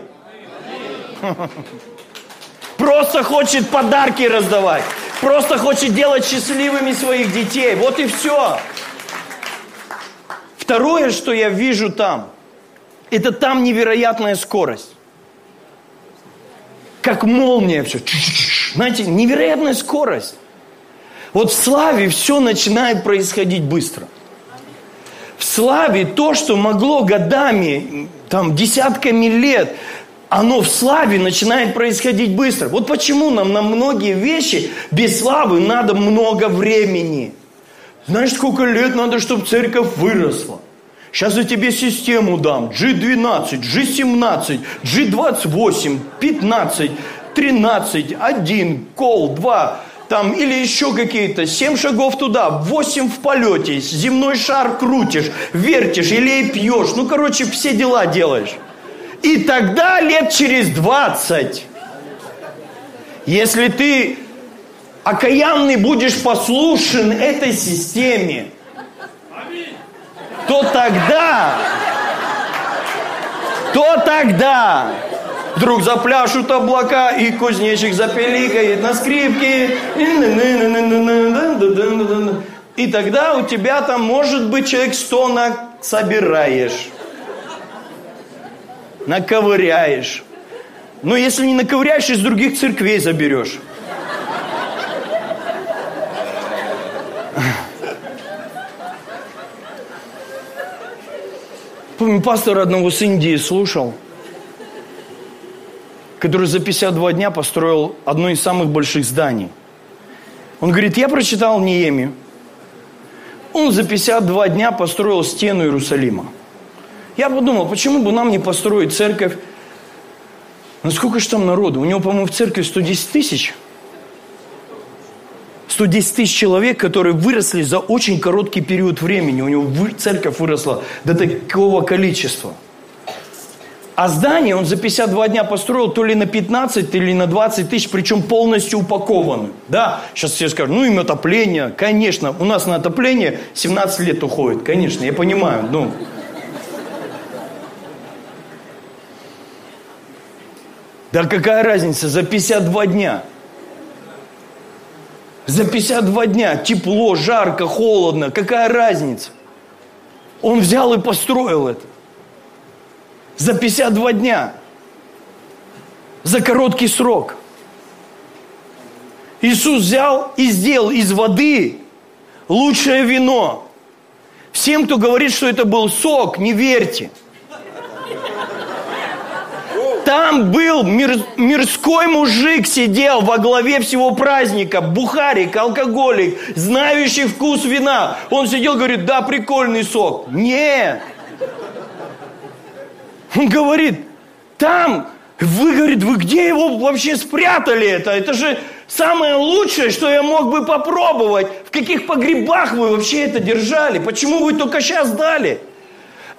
Просто хочет подарки раздавать. Просто хочет делать счастливыми своих детей. Вот и все. Второе, что я вижу там – это там невероятная скорость. Как молния все. Знаете, невероятная скорость. Вот в славе все начинает происходить быстро. В славе то, что могло годами, там, десятками лет, оно в славе начинает происходить быстро. Вот почему нам на многие вещи без славы надо много времени. Знаешь, сколько лет надо, чтобы церковь выросла? Сейчас я тебе систему дам. G12, G17, G28, 15, 13, 1, кол, 2, там, или еще какие-то, 7 шагов туда, 8 в полете, земной шар крутишь, вертишь, или пьешь, ну, короче, все дела делаешь. И тогда лет через 20, если ты окаянный будешь послушен этой системе, то тогда, то тогда вдруг запляшут облака, и кузнечик запеликает на скрипке. И тогда у тебя там, может быть, человек сто на собираешь. Наковыряешь. Но если не наковыряешь, из других церквей заберешь. Помню, пастор одного с Индии слушал, который за 52 дня построил одно из самых больших зданий. Он говорит, я прочитал Ниеми. Он за 52 дня построил стену Иерусалима. Я подумал, почему бы нам не построить церковь? Ну сколько же там народу? У него, по-моему, в церкви 110 тысяч – 110 тысяч человек, которые выросли за очень короткий период времени. У него церковь выросла до такого количества. А здание он за 52 дня построил то ли на 15, или на 20 тысяч, причем полностью упакованы. Да, сейчас все скажут, ну им отопление. Конечно, у нас на отопление 17 лет уходит. Конечно, я понимаю. Ну, Да какая разница, за 52 дня. За 52 дня тепло, жарко, холодно, какая разница? Он взял и построил это. За 52 дня. За короткий срок. Иисус взял и сделал из воды лучшее вино. Всем, кто говорит, что это был сок, не верьте. Там был мир, мирской мужик сидел во главе всего праздника, бухарик, алкоголик, знающий вкус вина. Он сидел, говорит, да, прикольный сок. Нет. Он говорит, там, вы, говорит, вы где его вообще спрятали это? Это же самое лучшее, что я мог бы попробовать. В каких погребах вы вообще это держали? Почему вы только сейчас дали?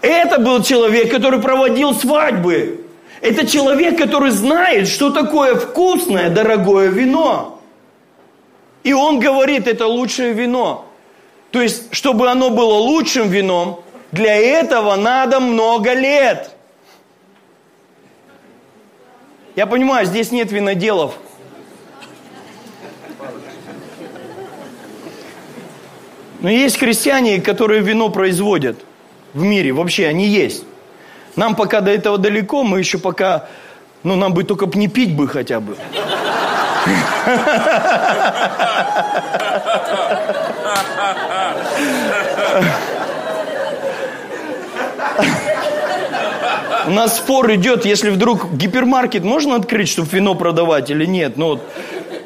Это был человек, который проводил свадьбы. Это человек, который знает, что такое вкусное, дорогое вино. И он говорит, это лучшее вино. То есть, чтобы оно было лучшим вином, для этого надо много лет. Я понимаю, здесь нет виноделов. Но есть крестьяне, которые вино производят в мире. Вообще они есть. Нам пока до этого далеко, мы еще пока... Ну, нам бы только не пить бы хотя бы. У нас спор идет, если вдруг гипермаркет можно открыть, чтобы вино продавать или нет. Ну, вот,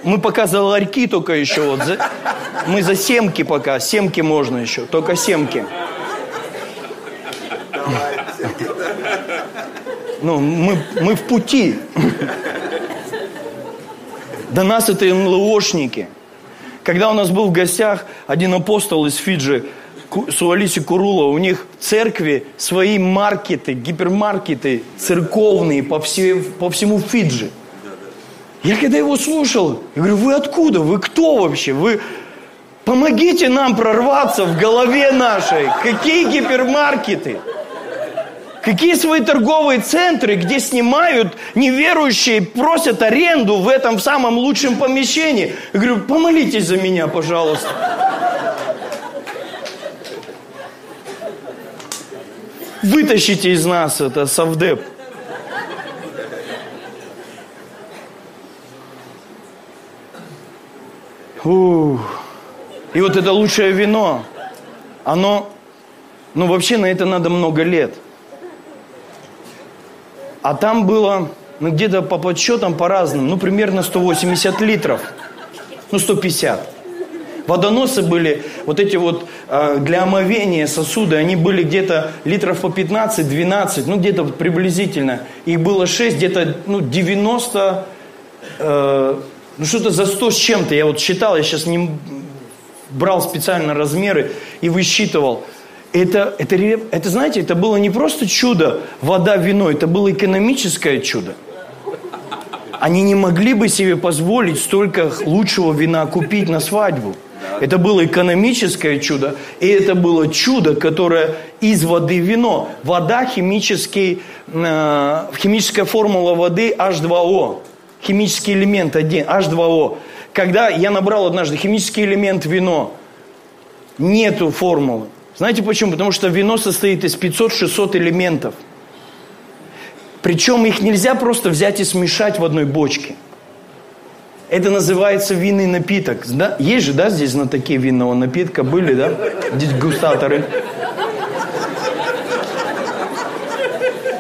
мы пока за ларьки только еще. Вот, за, мы за семки пока. Семки можно еще. Только семки. Ну, мы, мы в пути. До нас это НЛОшники. Когда у нас был в гостях один апостол из Фиджи, Суалиси Курула, у них в церкви свои маркеты, гипермаркеты церковные по, все, по всему Фиджи. Я когда его слушал, я говорю, вы откуда? Вы кто вообще? Вы помогите нам прорваться в голове нашей. Какие гипермаркеты? Какие свои торговые центры, где снимают неверующие, просят аренду в этом самом лучшем помещении? Я говорю, помолитесь за меня, пожалуйста. Вытащите из нас это совдеп. Ух. И вот это лучшее вино, оно, ну вообще на это надо много лет – а там было, ну, где-то по подсчетам по-разному, ну, примерно 180 литров, ну, 150. Водоносы были, вот эти вот э, для омовения сосуды, они были где-то литров по 15-12, ну где-то приблизительно. Их было 6, где-то ну, 90, э, ну что-то за 100 с чем-то. Я вот считал, я сейчас не брал специально размеры и высчитывал это, это, это, знаете, это было не просто чудо, вода, вино, это было экономическое чудо. Они не могли бы себе позволить столько лучшего вина купить на свадьбу. Это было экономическое чудо, и это было чудо, которое из воды вино. Вода химический, э, химическая формула воды H2O, химический элемент один, H2O. Когда я набрал однажды химический элемент вино, нету формулы. Знаете почему? Потому что вино состоит из 500-600 элементов. Причем их нельзя просто взять и смешать в одной бочке. Это называется винный напиток. Да? Есть же, да, здесь на такие винного напитка были, да? Дегустаторы.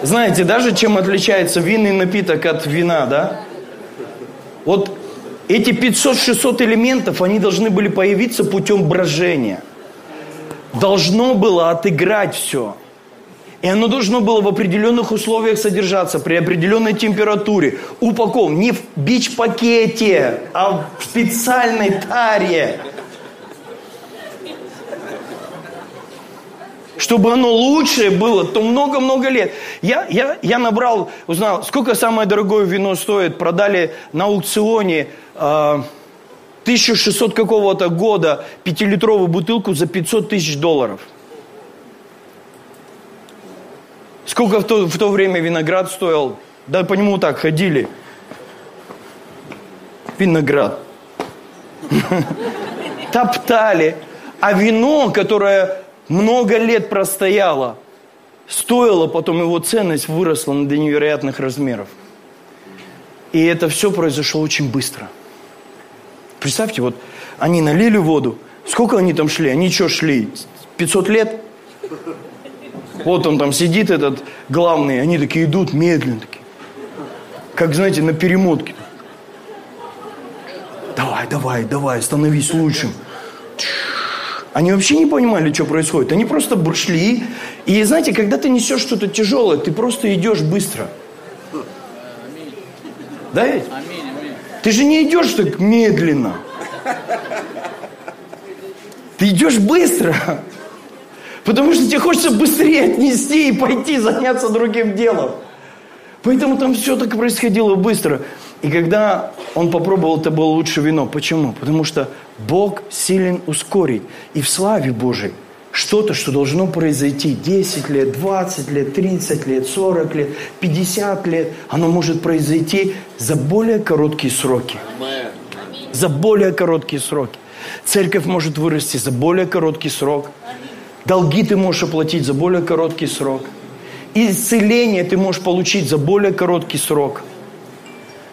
Знаете, даже чем отличается винный напиток от вина, да? Вот эти 500-600 элементов, они должны были появиться путем брожения – должно было отыграть все. И оно должно было в определенных условиях содержаться, при определенной температуре, упакован не в бич-пакете, а в специальной таре. Чтобы оно лучшее было, то много-много лет. Я, я, я набрал, узнал, сколько самое дорогое вино стоит. Продали на аукционе э, 1600 какого-то года пятилитровую бутылку за 500 тысяч долларов. Сколько в то, в то время виноград стоил? Да по нему так ходили. Виноград. Топтали. А вино, которое много лет простояло, стоило, потом его ценность выросла до невероятных размеров. И это все произошло очень быстро – Представьте, вот они налили воду. Сколько они там шли? Они что шли? 500 лет? Вот он там сидит, этот главный. Они такие идут медленно. Такие. как, знаете, на перемотке. Давай, давай, давай, становись лучшим. Они вообще не понимали, что происходит. Они просто шли. И знаете, когда ты несешь что-то тяжелое, ты просто идешь быстро. Да ведь? Ты же не идешь так медленно. Ты идешь быстро. Потому что тебе хочется быстрее отнести и пойти заняться другим делом. Поэтому там все так происходило быстро. И когда он попробовал, это было лучше вино. Почему? Потому что Бог силен ускорить. И в славе Божией что-то, что должно произойти 10 лет, 20 лет, 30 лет, 40 лет, 50 лет, оно может произойти за более короткие сроки. За более короткие сроки. Церковь может вырасти за более короткий срок. Долги ты можешь оплатить за более короткий срок. Исцеление ты можешь получить за более короткий срок.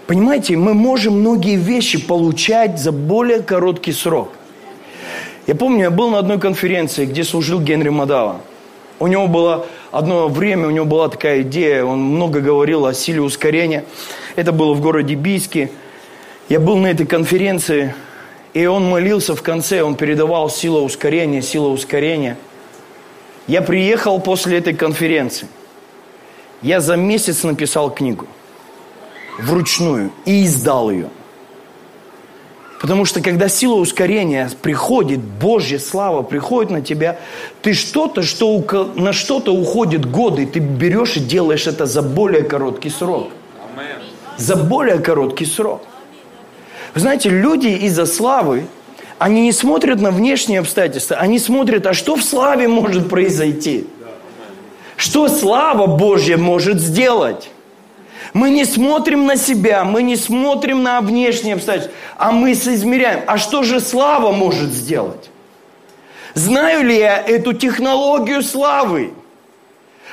Понимаете, мы можем многие вещи получать за более короткий срок. Я помню, я был на одной конференции, где служил Генри Мадава. У него было одно время, у него была такая идея, он много говорил о силе ускорения. Это было в городе Бийске. Я был на этой конференции, и он молился в конце, он передавал сила ускорения, сила ускорения. Я приехал после этой конференции. Я за месяц написал книгу вручную и издал ее – Потому что когда сила ускорения приходит, Божья слава приходит на тебя, ты что-то, что на что-то уходит годы, ты берешь и делаешь это за более короткий срок. За более короткий срок. Вы знаете, люди из-за славы, они не смотрят на внешние обстоятельства, они смотрят, а что в славе может произойти? Что слава Божья может сделать? Мы не смотрим на себя, мы не смотрим на внешние обстоятельства, а мы соизмеряем. А что же слава может сделать? Знаю ли я эту технологию славы?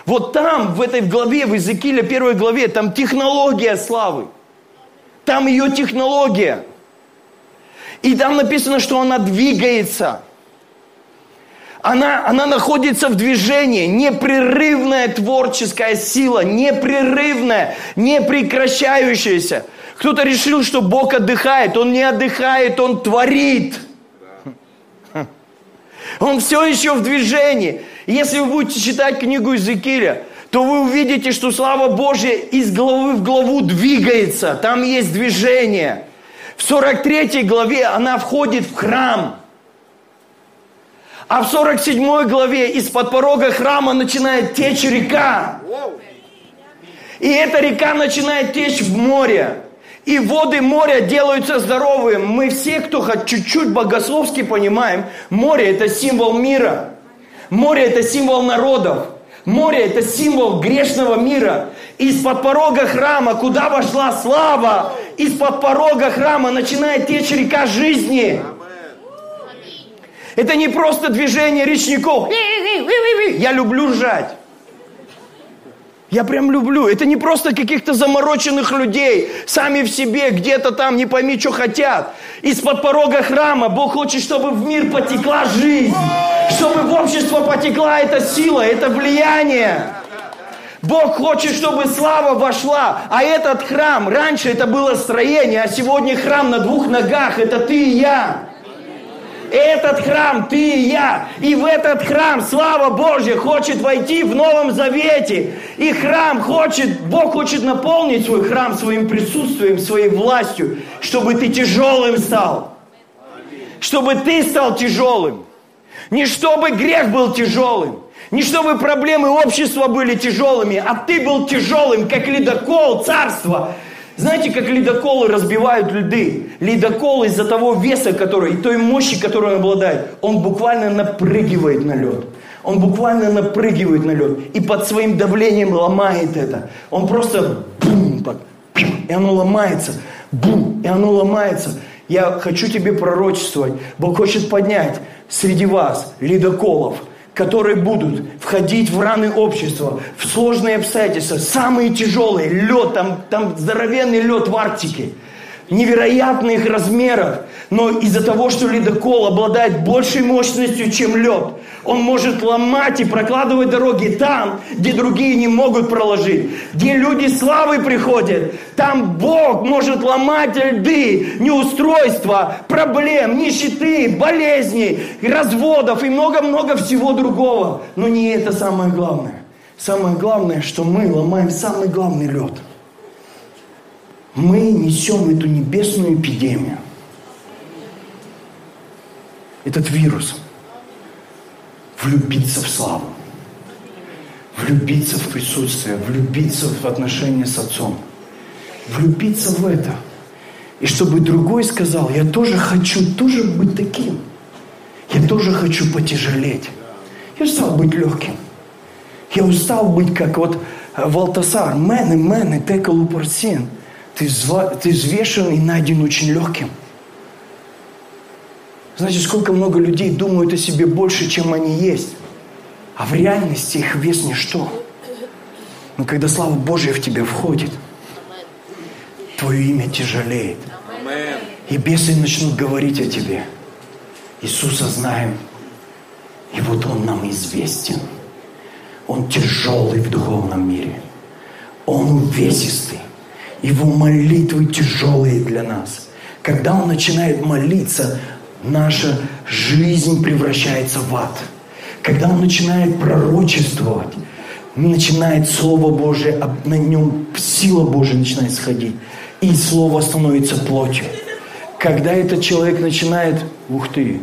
Вот там, в этой главе, в Иезекииле первой главе, там технология славы. Там ее технология. И там написано, что она двигается – она, она находится в движении, непрерывная творческая сила, непрерывная, непрекращающаяся. Кто-то решил, что Бог отдыхает, Он не отдыхает, Он творит. Он все еще в движении. если вы будете читать книгу Иезекииля, то вы увидите, что слава Божья из главы в главу двигается. Там есть движение. В 43 главе она входит в храм – а в 47 главе из-под порога храма начинает течь река. И эта река начинает течь в море. И воды моря делаются здоровыми. Мы все, кто хоть чуть-чуть богословски понимаем, море – это символ мира. Море – это символ народов. Море – это символ грешного мира. Из-под порога храма, куда вошла слава, из-под порога храма начинает течь река жизни. Это не просто движение речников. Я люблю ржать. Я прям люблю. Это не просто каких-то замороченных людей, сами в себе, где-то там, не пойми, что хотят. Из-под порога храма Бог хочет, чтобы в мир потекла жизнь, чтобы в общество потекла эта сила, это влияние. Бог хочет, чтобы слава вошла. А этот храм, раньше это было строение, а сегодня храм на двух ногах, это ты и я. Этот храм ты и я. И в этот храм слава Божья хочет войти в Новом Завете. И храм хочет, Бог хочет наполнить свой храм своим присутствием, своей властью, чтобы ты тяжелым стал. Чтобы ты стал тяжелым. Не чтобы грех был тяжелым. Не чтобы проблемы общества были тяжелыми, а ты был тяжелым, как ледокол царства, знаете, как ледоколы разбивают льды? Ледокол из-за того веса, который, и той мощи, которую он обладает, он буквально напрыгивает на лед. Он буквально напрыгивает на лед. И под своим давлением ломает это. Он просто бум, так, и оно ломается. Бум, и оно ломается. Я хочу тебе пророчествовать. Бог хочет поднять среди вас ледоколов – которые будут входить в раны общества, в сложные обстоятельства, самые тяжелые, лед, там, там здоровенный лед в Арктике. Невероятных размеров, но из-за того, что ледокол обладает большей мощностью, чем лед, он может ломать и прокладывать дороги там, где другие не могут проложить, где люди славы приходят. Там Бог может ломать льды, неустройства, проблем, нищеты, болезней, разводов и много-много всего другого. Но не это самое главное. Самое главное, что мы ломаем самый главный лед – мы несем эту небесную эпидемию. Этот вирус. Влюбиться в славу. Влюбиться в присутствие. Влюбиться в отношения с Отцом. Влюбиться в это. И чтобы другой сказал, я тоже хочу тоже быть таким. Я тоже хочу потяжелеть. Я устал быть легким. Я устал быть как вот Валтасар. Мены, мены, текалу парсин ты, зва, ты взвешен и найден очень легким. Знаете, сколько много людей думают о себе больше, чем они есть. А в реальности их вес ничто. Но когда слава Божья в тебя входит, твое имя тяжелеет. И бесы начнут говорить о тебе. Иисуса знаем. И вот Он нам известен. Он тяжелый в духовном мире. Он увесистый. Его молитвы тяжелые для нас. Когда он начинает молиться, наша жизнь превращается в ад. Когда он начинает пророчествовать, начинает Слово Божие, на нем сила Божия начинает сходить. И Слово становится плотью. Когда этот человек начинает, ух ты,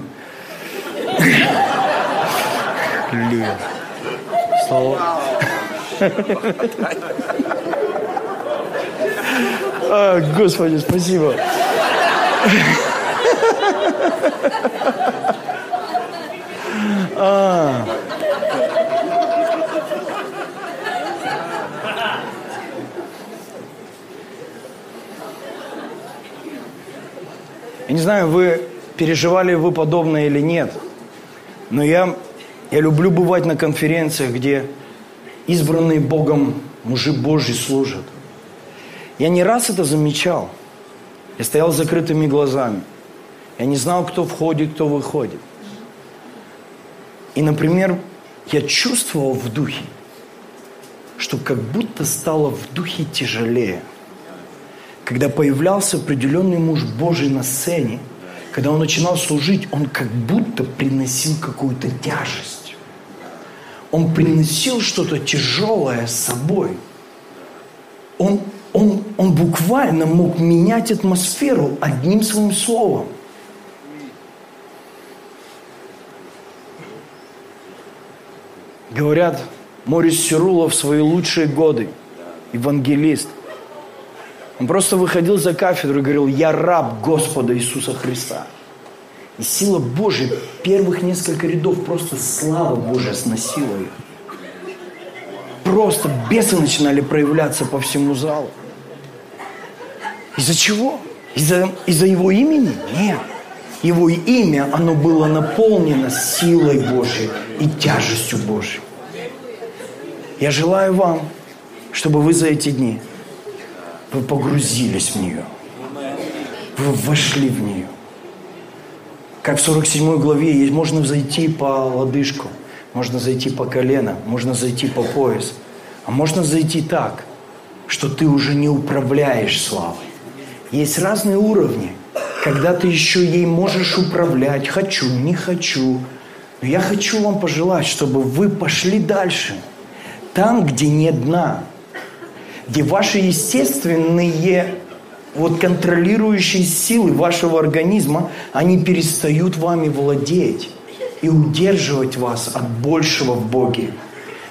Слава. А, Господи, спасибо. А. Я не знаю, вы переживали вы подобное или нет, но я, я люблю бывать на конференциях, где избранные Богом мужи Божьи служат. Я не раз это замечал. Я стоял с закрытыми глазами. Я не знал, кто входит, кто выходит. И, например, я чувствовал в духе, что как будто стало в духе тяжелее. Когда появлялся определенный муж Божий на сцене, когда он начинал служить, он как будто приносил какую-то тяжесть. Он приносил что-то тяжелое с собой. Он он, он буквально мог менять атмосферу одним своим словом. Говорят, Морис Сирулов в свои лучшие годы, евангелист, он просто выходил за кафедру и говорил, я раб Господа Иисуса Христа. И сила Божия первых несколько рядов просто слава Божия сносила их. Просто бесы начинали проявляться по всему залу. Из-за чего? Из-за из его имени? Нет. Его имя, оно было наполнено силой Божьей и тяжестью Божьей. Я желаю вам, чтобы вы за эти дни вы погрузились в нее. Вы вошли в нее. Как в 47 главе можно зайти по лодыжку, можно зайти по колено, можно зайти по пояс. А можно зайти так, что ты уже не управляешь славой. Есть разные уровни, когда ты еще ей можешь управлять. Хочу, не хочу. Но я хочу вам пожелать, чтобы вы пошли дальше. Там, где нет дна. Где ваши естественные вот контролирующие силы вашего организма, они перестают вами владеть и удерживать вас от большего в Боге.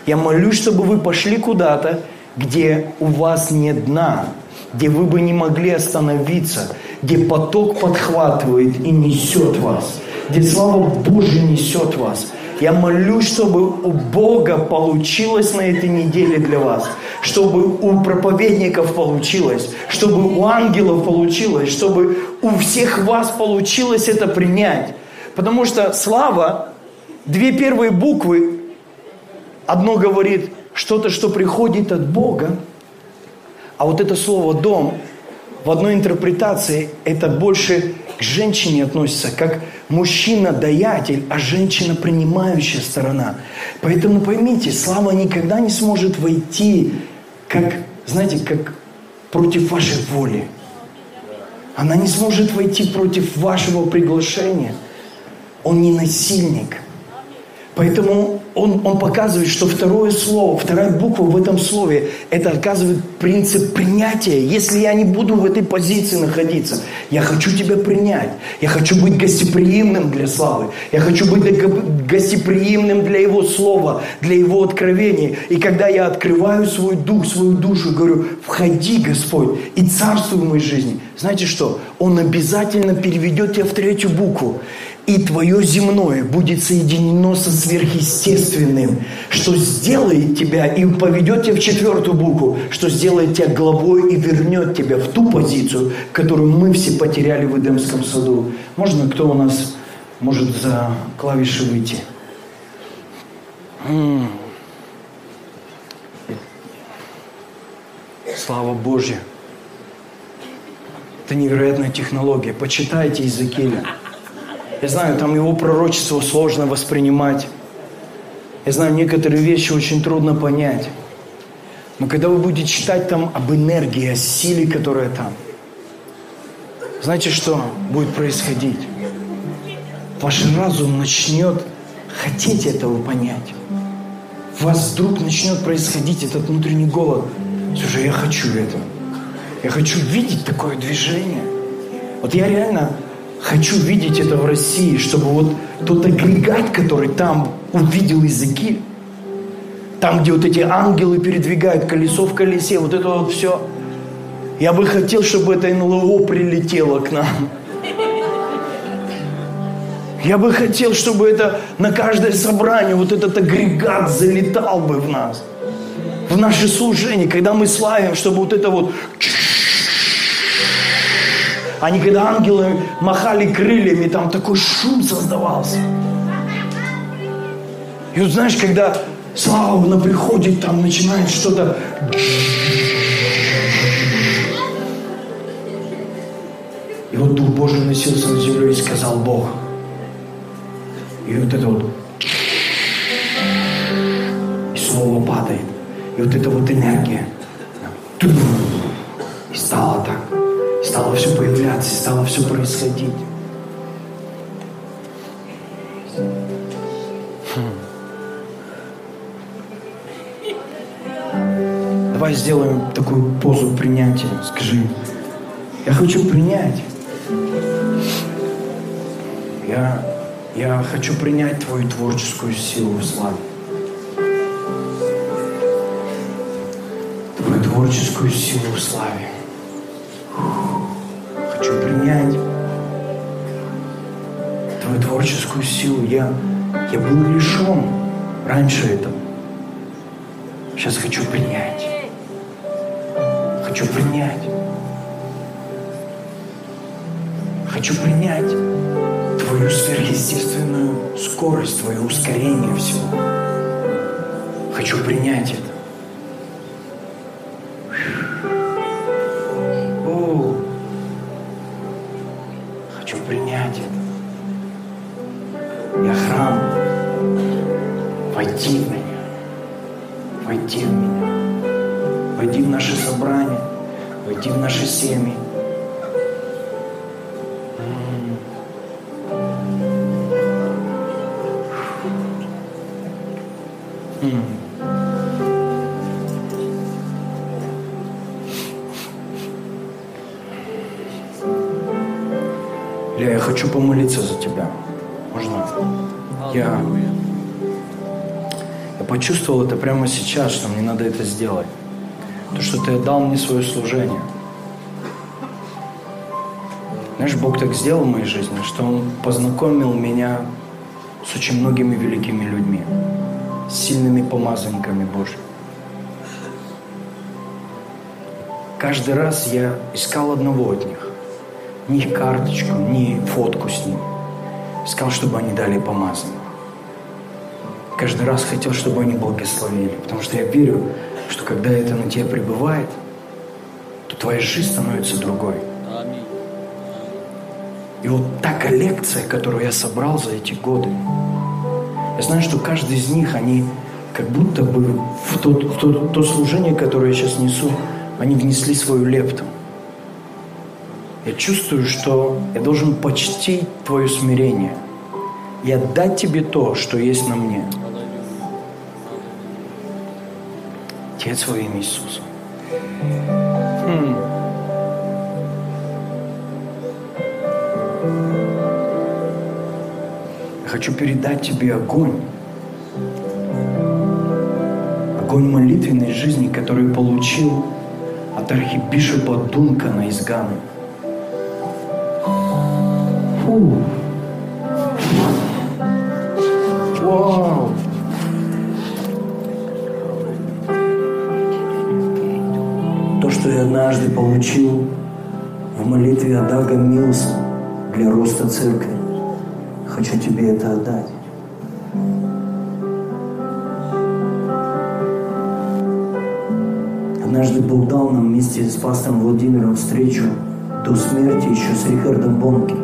Я молюсь, чтобы вы пошли куда-то, где у вас нет дна, где вы бы не могли остановиться, где поток подхватывает и несет вас, где слава Божья несет вас. Я молюсь, чтобы у Бога получилось на этой неделе для вас, чтобы у проповедников получилось, чтобы у ангелов получилось, чтобы у всех вас получилось это принять. Потому что слава, две первые буквы, одно говорит что-то, что приходит от Бога, а вот это слово «дом» в одной интерпретации это больше к женщине относится, как мужчина-даятель, а женщина принимающая сторона. Поэтому поймите, слава никогда не сможет войти, как, знаете, как против вашей воли. Она не сможет войти против вашего приглашения. Он не насильник – Поэтому он, он показывает, что второе слово, вторая буква в этом слове, это оказывает принцип принятия. Если я не буду в этой позиции находиться, я хочу тебя принять. Я хочу быть гостеприимным для славы. Я хочу быть гостеприимным для Его слова, для Его откровения. И когда я открываю свой дух, свою душу, говорю, входи, Господь, и царствуй в моей жизни. Знаете что? Он обязательно переведет тебя в третью букву и твое земное будет соединено со сверхъестественным, что сделает тебя и поведет тебя в четвертую букву, что сделает тебя главой и вернет тебя в ту позицию, которую мы все потеряли в Эдемском саду. Можно кто у нас может за клавиши выйти? Слава Божья! Это невероятная технология. Почитайте Иезекииля. Я знаю, там его пророчество сложно воспринимать. Я знаю, некоторые вещи очень трудно понять. Но когда вы будете читать там об энергии, о силе, которая там, знаете, что будет происходить? Ваш разум начнет хотеть этого понять. В вас вдруг начнет происходить этот внутренний голод. Слушай, я хочу это. Я хочу видеть такое движение. Вот я реально Хочу видеть это в России, чтобы вот тот агрегат, который там увидел языки, там, где вот эти ангелы передвигают колесо в колесе, вот это вот все. Я бы хотел, чтобы это НЛО прилетело к нам. Я бы хотел, чтобы это на каждое собрание, вот этот агрегат залетал бы в нас. В наше служение, когда мы славим, чтобы вот это вот они когда ангелы махали крыльями, там такой шум создавался. И вот знаешь, когда слава на приходит, там начинает что-то... И вот Дух Божий носился на землю и сказал Бог. И вот это вот... И слово падает. И вот эта вот энергия. И стало так стало все появляться, стало все происходить. Хм. Давай сделаем такую позу принятия. Скажи, я хочу принять. Я, я хочу принять твою творческую силу в славе. Твою творческую силу в славе хочу принять твою творческую силу. Я, я был лишен раньше этого. Сейчас хочу принять. Хочу принять. Хочу принять твою сверхъестественную скорость, твое ускорение всего. Хочу принять это. Я почувствовал это прямо сейчас, что мне надо это сделать. То, что ты отдал мне свое служение. Знаешь, Бог так сделал в моей жизни, что Он познакомил меня с очень многими великими людьми, с сильными помазанниками Божьими. Каждый раз я искал одного от них ни карточку, ни фотку с ним. Сказал, чтобы они дали помазание. Каждый раз хотел, чтобы они благословили. Потому что я верю, что когда это на тебя пребывает, то твоя жизнь становится другой. И вот та коллекция, которую я собрал за эти годы, я знаю, что каждый из них, они как будто бы в то, в то, то служение, которое я сейчас несу, они внесли свою лепту. Я чувствую, что я должен почтить твое смирение и отдать тебе то, что есть на мне. Имя Иисуса. Хм. Я хочу передать тебе огонь. Огонь молитвенной жизни, который получил от архибишопа Дункана из Ганы. Фу. Вау. Я однажды получил в молитве Адага Милс для роста церкви, хочу тебе это отдать. Однажды Бог дал нам вместе с пастором Владимиром встречу до смерти еще с Рихардом Бонки.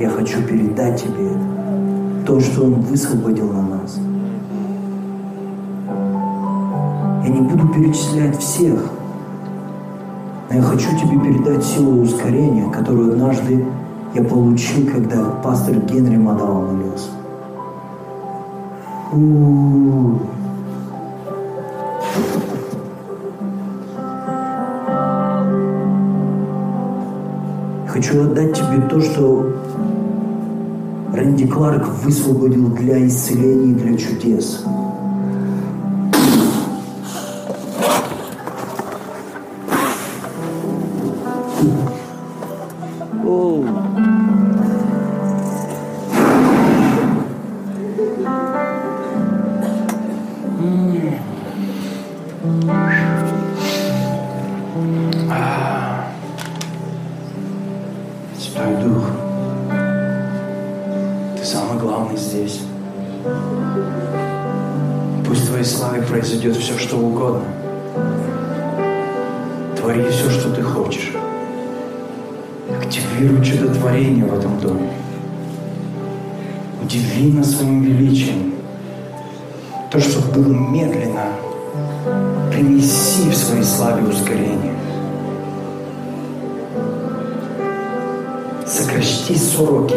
Я хочу передать тебе это, то, что Он высвободил на нас. Перечислять всех, но я хочу тебе передать силу ускорения, которую однажды я получил, когда пастор Генри Мадава молился. Хочу отдать тебе то, что Рэнди Кларк высвободил для исцеления и для чудес. Этом доме. Удиви нас своим величием. То, что было медленно, принеси в своей славе ускорение. Сокращи сроки.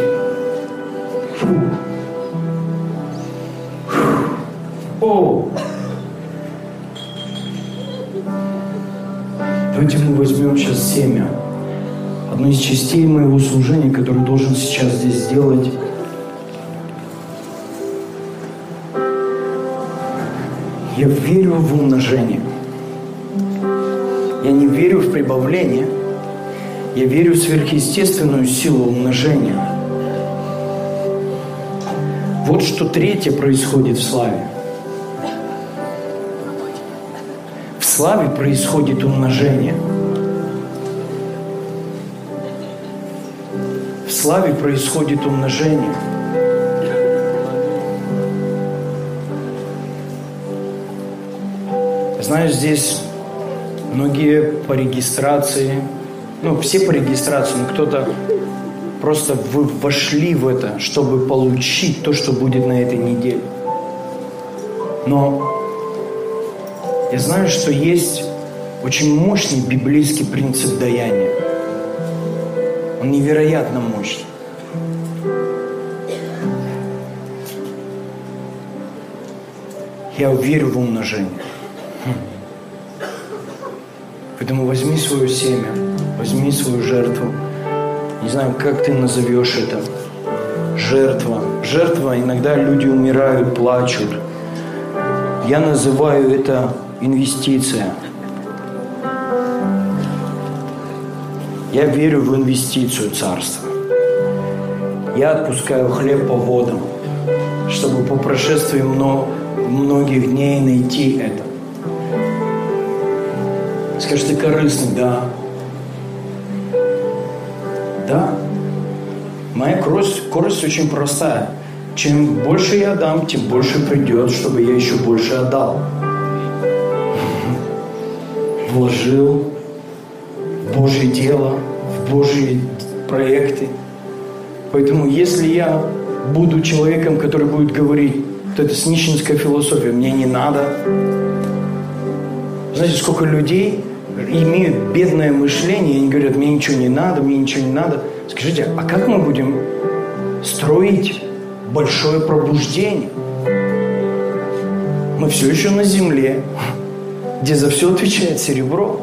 Фу. Фу. О! Давайте мы возьмем сейчас семя. Одну из частей моего служения, которую должен сейчас здесь сделать. Я верю в умножение. Я не верю в прибавление. Я верю в сверхъестественную силу умножения. Вот что третье происходит в славе. В славе происходит умножение. Славе происходит умножение. Знаю, здесь многие по регистрации, ну, все по регистрации, но кто-то просто вы вошли в это, чтобы получить то, что будет на этой неделе. Но я знаю, что есть очень мощный библейский принцип даяния. Он невероятно мощный. Я верю в умножение. Поэтому возьми свое семя, возьми свою жертву. Не знаю, как ты назовешь это. Жертва. Жертва, иногда люди умирают, плачут. Я называю это инвестиция. Я верю в инвестицию царства. Я отпускаю хлеб по водам, чтобы по прошествии многих дней найти это. Скажешь, ты корыстный, да. Да. Моя корость, корость очень простая. Чем больше я дам, тем больше придет, чтобы я еще больше отдал. вложил Божье дело, в Божьи проекты. Поэтому если я буду человеком, который будет говорить, то это снищенская философия, мне не надо. Знаете, сколько людей имеют бедное мышление, и они говорят, мне ничего не надо, мне ничего не надо. Скажите, а как мы будем строить большое пробуждение? Мы все еще на земле, где за все отвечает серебро.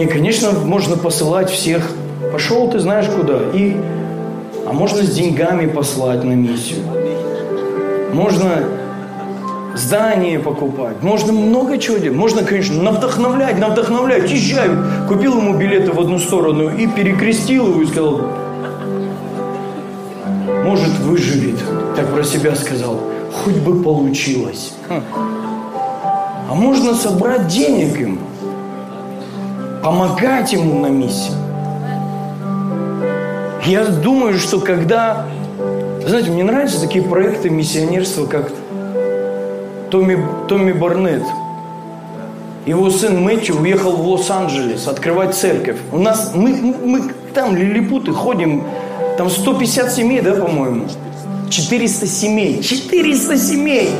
И, конечно, можно посылать всех. Пошел ты знаешь куда. И, а можно с деньгами послать на миссию. Можно здание покупать. Можно много чего делать. Можно, конечно, навдохновлять, навдохновлять. Езжай. Купил ему билеты в одну сторону и перекрестил его и сказал, может, выживет. Так про себя сказал. Хоть бы получилось. А можно собрать денег им. Помогать ему на миссии. Я думаю, что когда... Знаете, мне нравятся такие проекты миссионерства, как Томми, Томми Барнетт. Его сын Мэтью уехал в Лос-Анджелес открывать церковь. У нас, мы, мы там лилипуты ходим, там 150 семей, да, по-моему? 400 семей. 400 семей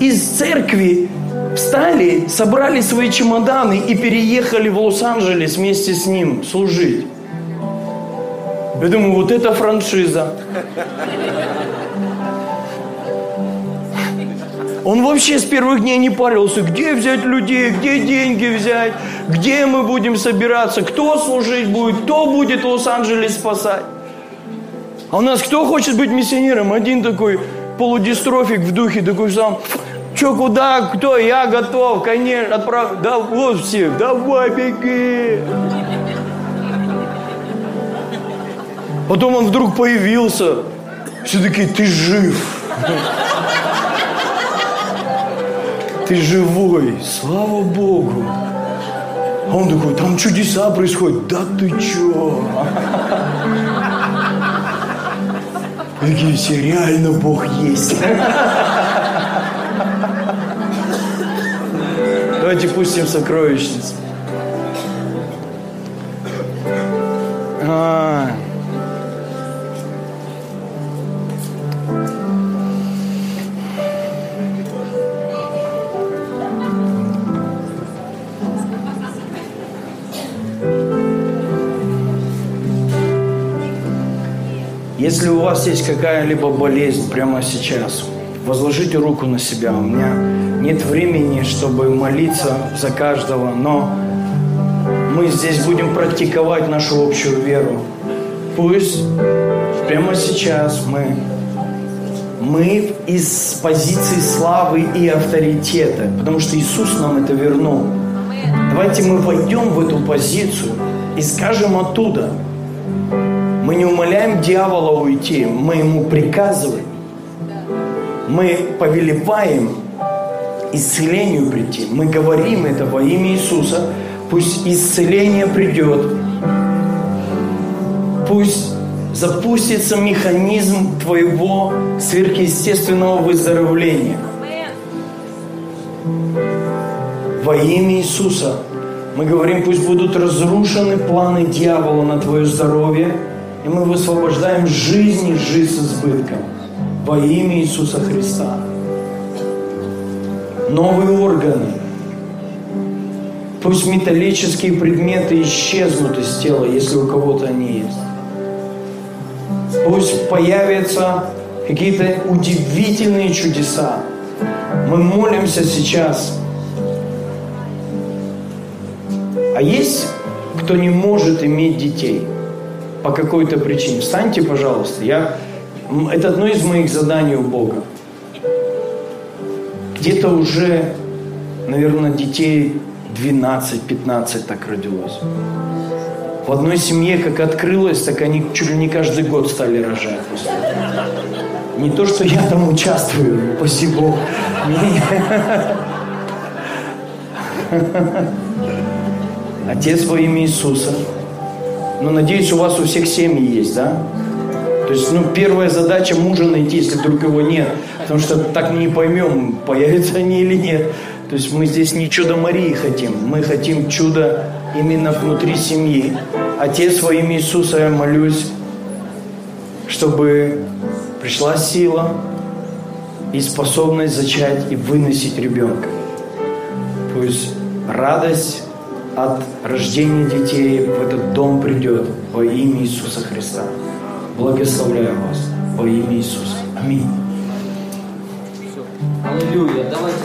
из церкви встали, собрали свои чемоданы и переехали в Лос-Анджелес вместе с ним служить. Я думаю, вот это франшиза. Он вообще с первых дней не парился, где взять людей, где деньги взять, где мы будем собираться, кто служить будет, кто будет Лос-Анджелес спасать. А у нас кто хочет быть миссионером? Один такой полудистрофик в духе, такой сам, что, куда, кто, я готов, конечно, отправ... Да вот все, давай, беги. Потом он вдруг появился. Все таки ты жив. Ты живой, слава Богу. А он такой, там чудеса происходят. Да ты чё? Такие все, реально Бог есть. Давайте пустим сокровищницу. А. Если у вас есть какая-либо болезнь прямо сейчас, возложите руку на себя. У меня нет времени, чтобы молиться за каждого, но мы здесь будем практиковать нашу общую веру. Пусть прямо сейчас мы, мы из позиции славы и авторитета, потому что Иисус нам это вернул. Давайте мы войдем в эту позицию и скажем оттуда – мы не умоляем дьявола уйти, мы ему приказываем. Мы повелеваем исцелению прийти. Мы говорим это во имя Иисуса. Пусть исцеление придет. Пусть запустится механизм твоего сверхъестественного выздоровления. Во имя Иисуса мы говорим, пусть будут разрушены планы дьявола на твое здоровье – и мы высвобождаем жизнь и жизнь с избытком во имя Иисуса Христа. Новые органы. Пусть металлические предметы исчезнут из тела, если у кого-то они есть. Пусть появятся какие-то удивительные чудеса. Мы молимся сейчас. А есть кто не может иметь детей – по какой-то причине. Встаньте, пожалуйста. Я... Это одно из моих заданий у Бога. Где-то уже, наверное, детей 12-15 так родилось. В одной семье как открылось, так они чуть ли не каждый год стали рожать. Не то, что я там участвую, спасибо. Отец во имя Иисуса – но надеюсь, у вас у всех семьи есть, да? То есть, ну, первая задача мужа найти, если вдруг его нет. Потому что так не поймем, появятся они или нет. То есть мы здесь не чудо Марии хотим, мы хотим чудо именно внутри семьи. Отец во имя Иисуса я молюсь, чтобы пришла сила и способность зачать и выносить ребенка. Пусть радость от рождения детей в этот дом придет во имя Иисуса Христа. Благословляю вас во имя Иисуса. Аминь. Аллилуйя. Давайте